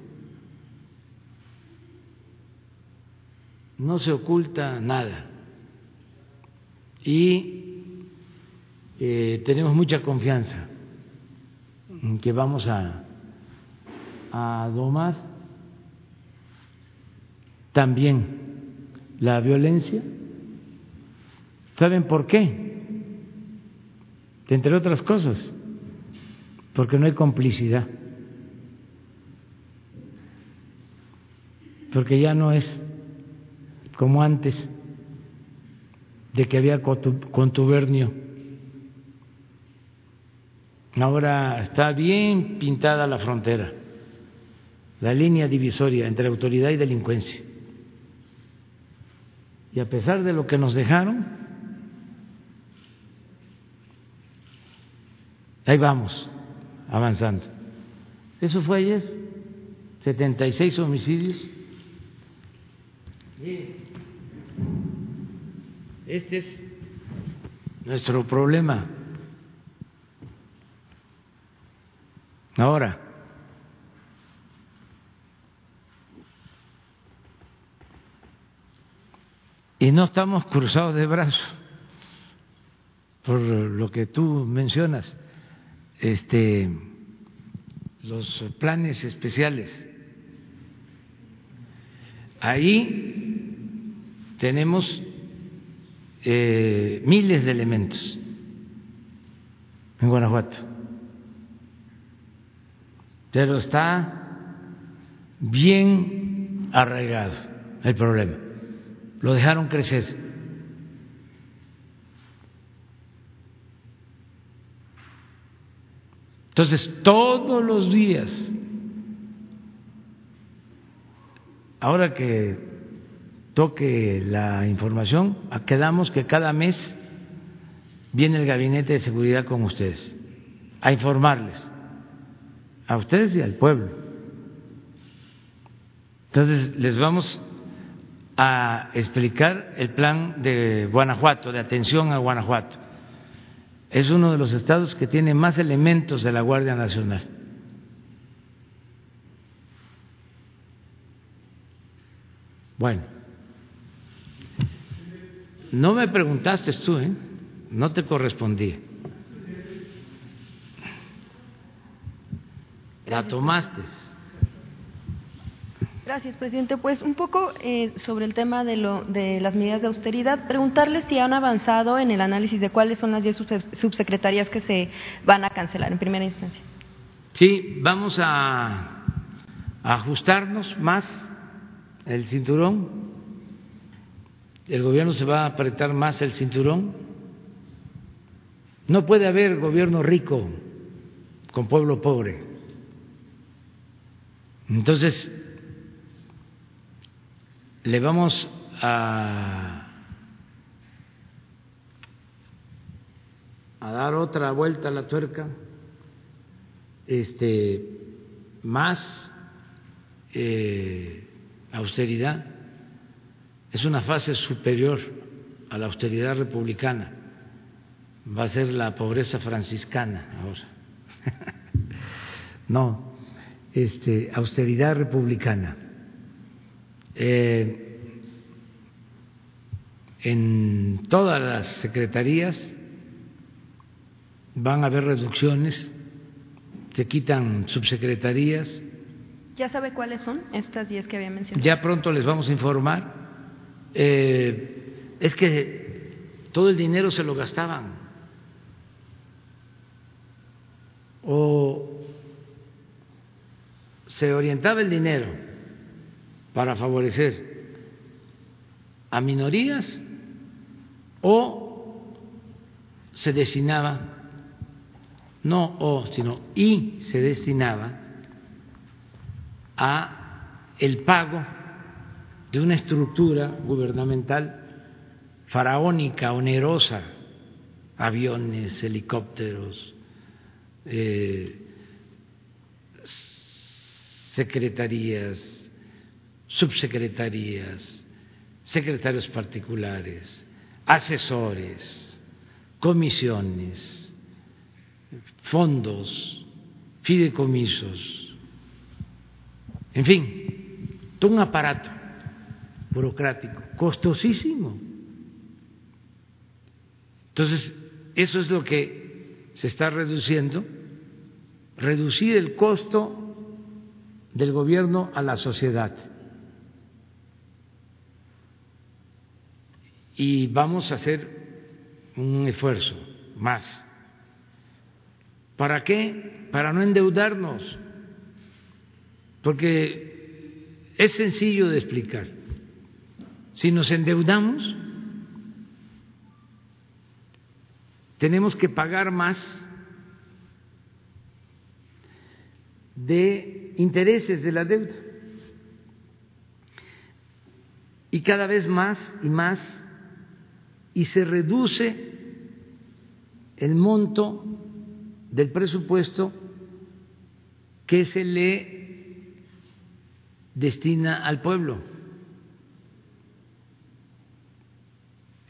No se oculta nada. Y eh, tenemos mucha confianza en que vamos a, a domar también la violencia. ¿Saben por qué? Entre otras cosas, porque no hay complicidad, porque ya no es como antes, de que había contubernio. Ahora está bien pintada la frontera, la línea divisoria entre autoridad y delincuencia. Y a pesar de lo que nos dejaron, ahí vamos, avanzando. Eso fue ayer, 76 homicidios. Este es nuestro problema. Ahora, y no estamos cruzados de brazos por lo que tú mencionas, este, los planes especiales. Ahí tenemos eh, miles de elementos en Guanajuato, pero está bien arraigado el problema lo dejaron crecer. Entonces, todos los días, ahora que toque la información, quedamos que cada mes viene el Gabinete de Seguridad con ustedes a informarles, a ustedes y al pueblo. Entonces, les vamos a explicar el plan de Guanajuato, de atención a Guanajuato. Es uno de los estados que tiene más elementos de la Guardia Nacional. Bueno, no me preguntaste tú, ¿eh? No te correspondía. La tomaste. Gracias, presidente. Pues un poco eh, sobre el tema de, lo, de las medidas de austeridad, preguntarle si han avanzado en el análisis de cuáles son las 10 subsecretarías que se van a cancelar en primera instancia. Sí, vamos a ajustarnos más el cinturón. El gobierno se va a apretar más el cinturón. No puede haber gobierno rico con pueblo pobre. Entonces, le vamos a, dar otra vuelta a la tuerca, este, más eh, austeridad, es una fase superior a la austeridad republicana, va a ser la pobreza franciscana ahora. no, este, austeridad republicana. Eh, en todas las secretarías van a haber reducciones, se quitan subsecretarías. ¿Ya sabe cuáles son estas 10 que había mencionado? Ya pronto les vamos a informar. Eh, es que todo el dinero se lo gastaban. O se orientaba el dinero para favorecer a minorías o se destinaba, no o, sino y se destinaba a el pago de una estructura gubernamental faraónica, onerosa, aviones, helicópteros, eh, secretarías, subsecretarías, secretarios particulares, asesores, comisiones, fondos, fideicomisos, en fin, todo un aparato burocrático costosísimo. Entonces, eso es lo que se está reduciendo, reducir el costo del gobierno a la sociedad. Y vamos a hacer un esfuerzo más. ¿Para qué? Para no endeudarnos. Porque es sencillo de explicar. Si nos endeudamos, tenemos que pagar más de intereses de la deuda. Y cada vez más y más, y se reduce el monto del presupuesto que se le destina al pueblo.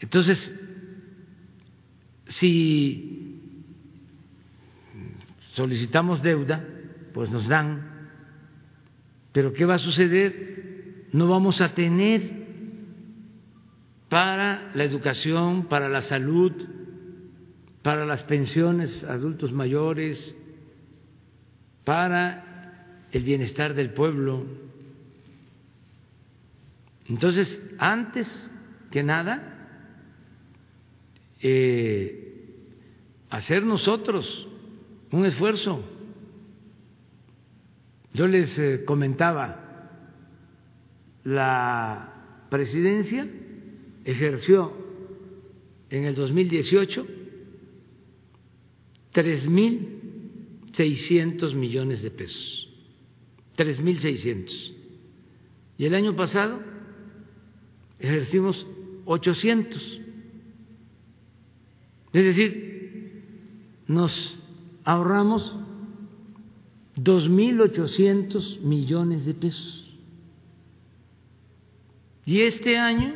Entonces, si solicitamos deuda, pues nos dan. Pero ¿qué va a suceder? No vamos a tener para la educación, para la salud, para las pensiones adultos mayores, para el bienestar del pueblo. Entonces, antes que nada, eh, hacer nosotros un esfuerzo yo les eh, comentaba, la presidencia ejerció en el 2018 3.600 millones de pesos, 3.600. Y el año pasado ejercimos 800. Es decir, nos ahorramos dos mil ochocientos millones de pesos. Y este año,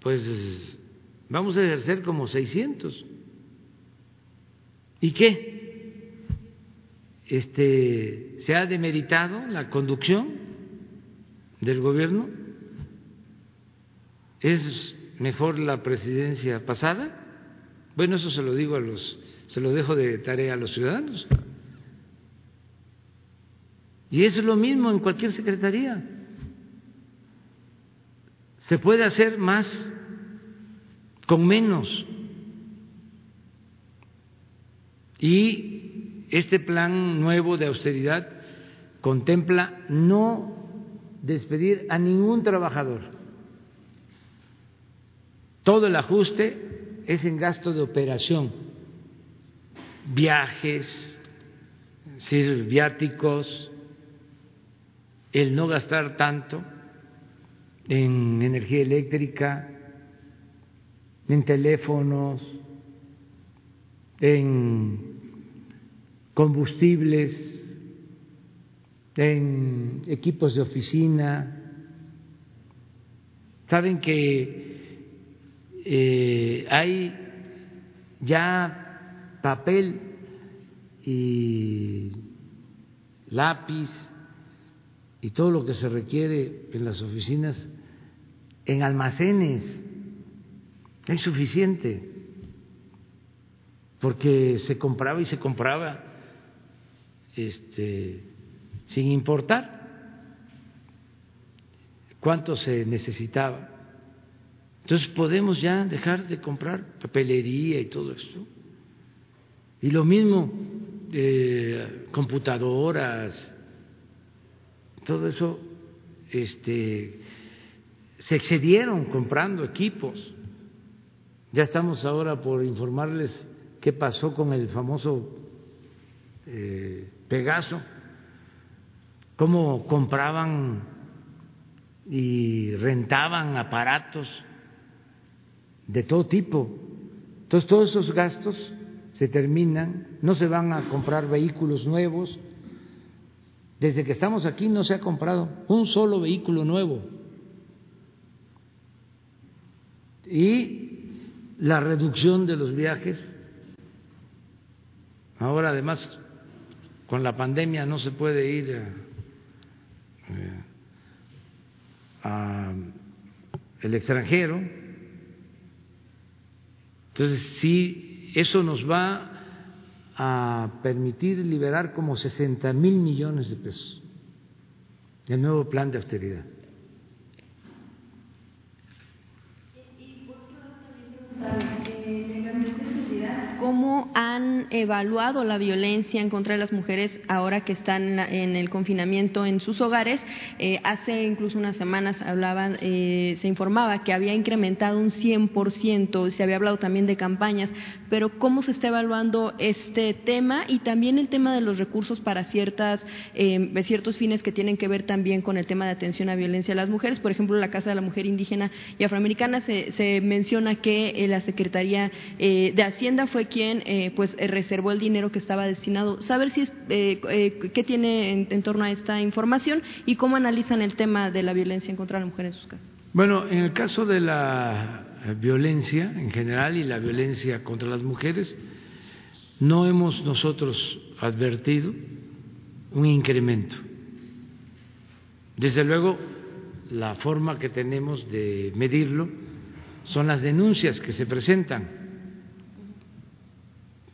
pues vamos a ejercer como 600. ¿Y qué? Este, ¿Se ha demeritado la conducción del gobierno? ¿Es mejor la presidencia pasada? Bueno, eso se lo digo a los, se lo dejo de tarea a los ciudadanos. Y es lo mismo en cualquier secretaría. Se puede hacer más con menos. Y este plan nuevo de austeridad contempla no despedir a ningún trabajador. Todo el ajuste es en gasto de operación, viajes, viáticos, el no gastar tanto en energía eléctrica, en teléfonos, en combustibles, en equipos de oficina. Saben que eh, hay ya papel y lápiz y todo lo que se requiere en las oficinas en almacenes. Es suficiente, porque se compraba y se compraba este, sin importar cuánto se necesitaba. Entonces podemos ya dejar de comprar papelería y todo esto. Y lo mismo, eh, computadoras, todo eso, este, se excedieron comprando equipos. Ya estamos ahora por informarles qué pasó con el famoso eh, Pegaso cómo compraban y rentaban aparatos de todo tipo. Entonces todos esos gastos se terminan, no se van a comprar vehículos nuevos. Desde que estamos aquí no se ha comprado un solo vehículo nuevo. Y la reducción de los viajes, ahora además con la pandemia no se puede ir a el extranjero. Entonces, sí, eso nos va a permitir liberar como 60 mil millones de pesos, el nuevo plan de austeridad. ¿Cómo han evaluado la violencia en contra de las mujeres ahora que están en el confinamiento en sus hogares? Eh, hace incluso unas semanas hablaban, eh, se informaba que había incrementado un 100%, se había hablado también de campañas, pero ¿cómo se está evaluando este tema y también el tema de los recursos para ciertas, eh, ciertos fines que tienen que ver también con el tema de atención a violencia a las mujeres? Por ejemplo, la Casa de la Mujer Indígena y Afroamericana se, se menciona que la Secretaría de Hacienda fue quien eh, pues eh, reservó el dinero que estaba destinado. Saber si es, eh, qué tiene en, torno a esta información y cómo analizan el tema de la violencia en contra la mujer en sus casas. Bueno, en el caso de la violencia en general y la violencia contra las mujeres, no hemos nosotros advertido un incremento. Desde luego, la forma que tenemos de medirlo son las denuncias que se presentan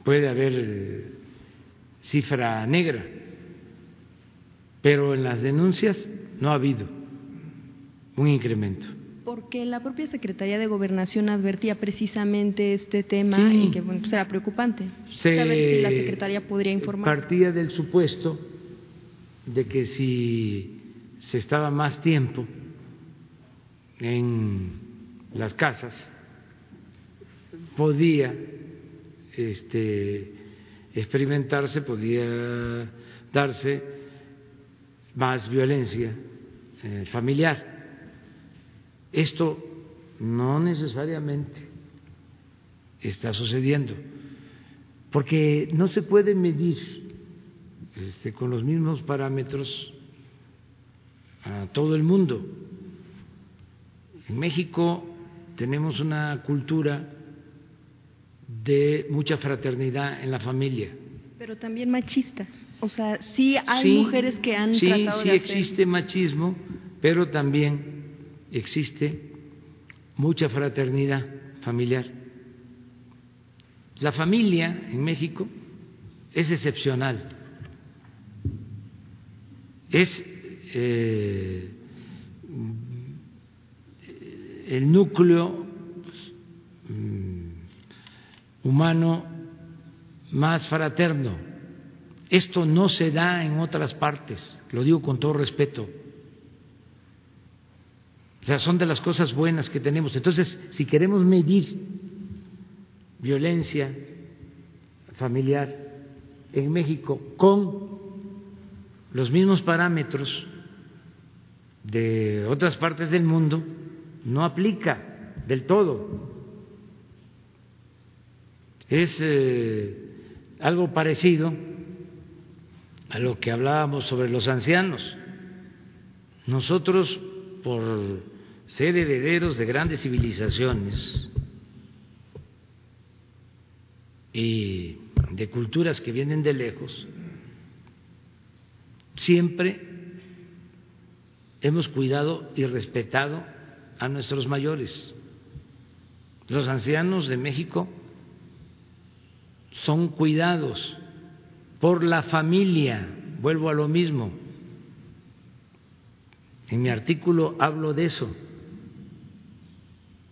puede haber cifra negra, pero en las denuncias no ha habido un incremento. Porque la propia Secretaría de Gobernación advertía precisamente este tema y que bueno, pues era preocupante. Saber si la Secretaría podría informar. Partía del supuesto de que si se estaba más tiempo en las casas, podía este, experimentarse, podía darse más violencia eh, familiar. Esto no necesariamente está sucediendo, porque no se puede medir este, con los mismos parámetros a todo el mundo. En México tenemos una cultura de mucha fraternidad en la familia. Pero también machista. O sea, sí hay mujeres que han sí, tratado sí existe machismo, pero también existe mucha fraternidad familiar. La familia en México es excepcional. Es eh, el núcleo humano más fraterno. Esto no se da en otras partes, lo digo con todo respeto. O sea, son de las cosas buenas que tenemos. Entonces, si queremos medir violencia familiar en México con los mismos parámetros de otras partes del mundo, no aplica del todo. Es eh, algo parecido a lo que hablábamos sobre los ancianos. Nosotros, por ser herederos de grandes civilizaciones y de culturas que vienen de lejos, siempre hemos cuidado y respetado a nuestros mayores. Los ancianos de México son cuidados por la familia, vuelvo a lo mismo. En mi artículo hablo de eso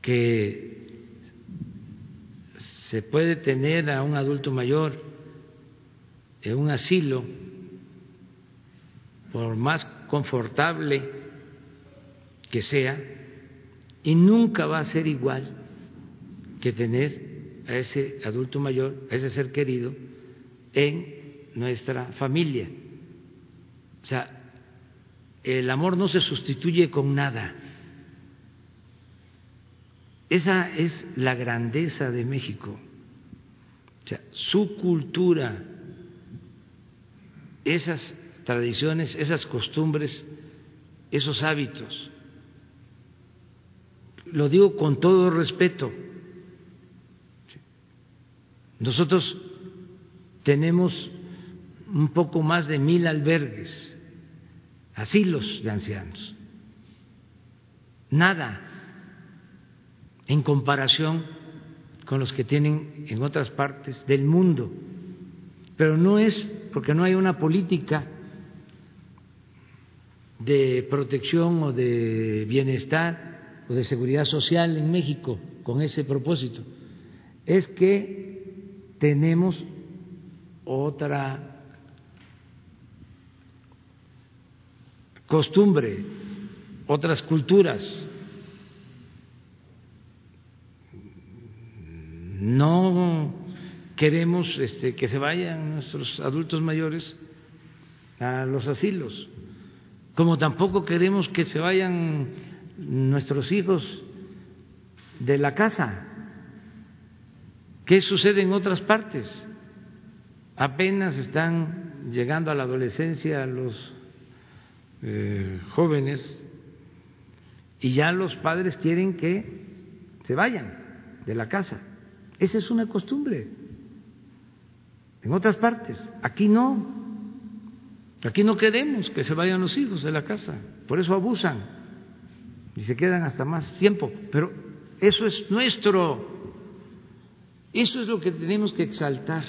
que se puede tener a un adulto mayor en un asilo, por más confortable que sea, y nunca va a ser igual que tener a ese adulto mayor, a ese ser querido, en nuestra familia. O sea, el amor no se sustituye con nada. Esa es la grandeza de México. O sea, su cultura, esas tradiciones, esas costumbres, esos hábitos. Lo digo con todo respeto. Nosotros tenemos un poco más de mil albergues, asilos de ancianos. Nada en comparación con los que tienen en otras partes del mundo. Pero no es porque no hay una política de protección o de bienestar o de seguridad social en México con ese propósito. Es que tenemos otra costumbre, otras culturas no queremos este, que se vayan nuestros adultos mayores a los asilos, como tampoco queremos que se vayan nuestros hijos de la casa. ¿Qué sucede en otras partes? Apenas están llegando a la adolescencia los eh, jóvenes y ya los padres quieren que se vayan de la casa. Esa es una costumbre. En otras partes, aquí no. Aquí no queremos que se vayan los hijos de la casa, por eso abusan y se quedan hasta más tiempo. Pero eso es nuestro. Eso es lo que tenemos que exaltar,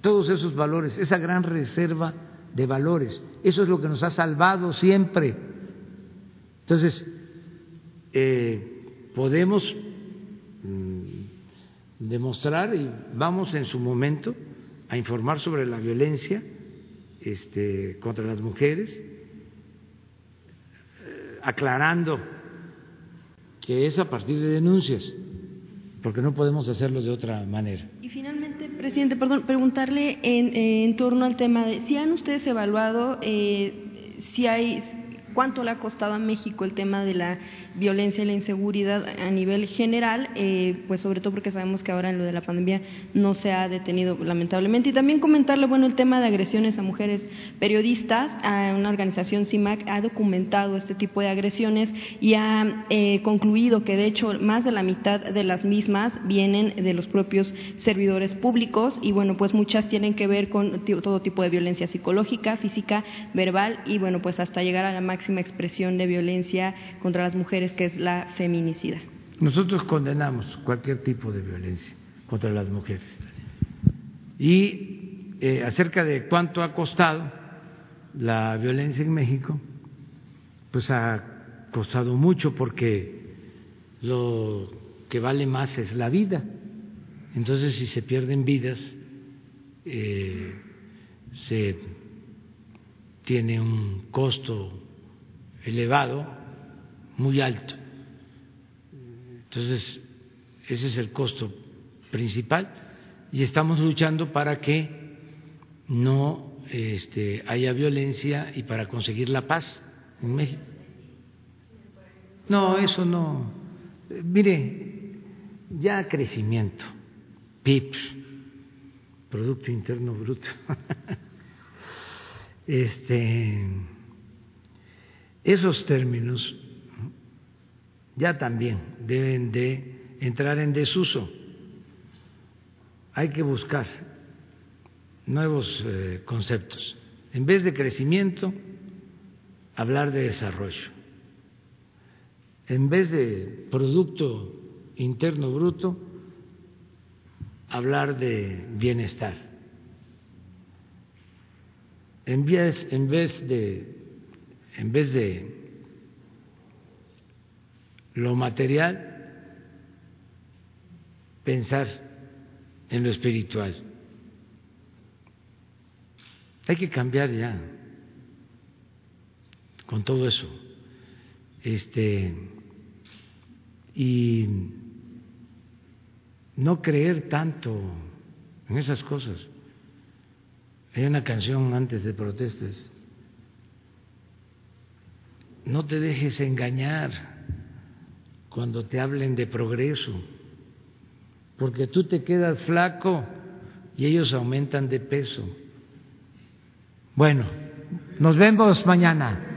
todos esos valores, esa gran reserva de valores. Eso es lo que nos ha salvado siempre. Entonces, eh, podemos demostrar y vamos en su momento a informar sobre la violencia este, contra las mujeres, eh, aclarando que es a partir de denuncias, porque no podemos hacerlo de otra manera. Y finalmente, presidente, perdón, preguntarle en, en torno al tema de si han ustedes evaluado eh, si hay cuánto le ha costado a México el tema de la violencia y la inseguridad a nivel general, eh, pues sobre todo porque sabemos que ahora en lo de la pandemia no se ha detenido lamentablemente. Y también comentarle, bueno, el tema de agresiones a mujeres periodistas, a una organización CIMAC ha documentado este tipo de agresiones y ha eh, concluido que de hecho más de la mitad de las mismas vienen de los propios servidores públicos y bueno, pues muchas tienen que ver con todo tipo de violencia psicológica, física, verbal y bueno, pues hasta llegar a la máxima expresión de violencia contra las mujeres, que es la feminicida. nosotros condenamos cualquier tipo de violencia contra las mujeres. Y eh, acerca de cuánto ha costado la violencia en México, pues ha costado mucho porque lo que vale más es la vida. Entonces, si se pierden vidas, eh, se tiene un costo elevado, muy alto. Entonces, ese es el costo principal y estamos luchando para que no este, haya violencia y para conseguir la paz en México. No, eso no. Mire, ya crecimiento, PIB, Producto Interno Bruto. este, esos términos ya también deben de entrar en desuso. Hay que buscar nuevos eh, conceptos. En vez de crecimiento, hablar de desarrollo. En vez de Producto Interno Bruto, hablar de bienestar. En vez, en vez de en vez de lo material, pensar en lo espiritual. Hay que cambiar ya con todo eso. Este y no creer tanto en esas cosas. Hay una canción antes de protestas no te dejes engañar cuando te hablen de progreso, porque tú te quedas flaco y ellos aumentan de peso. Bueno, nos vemos mañana.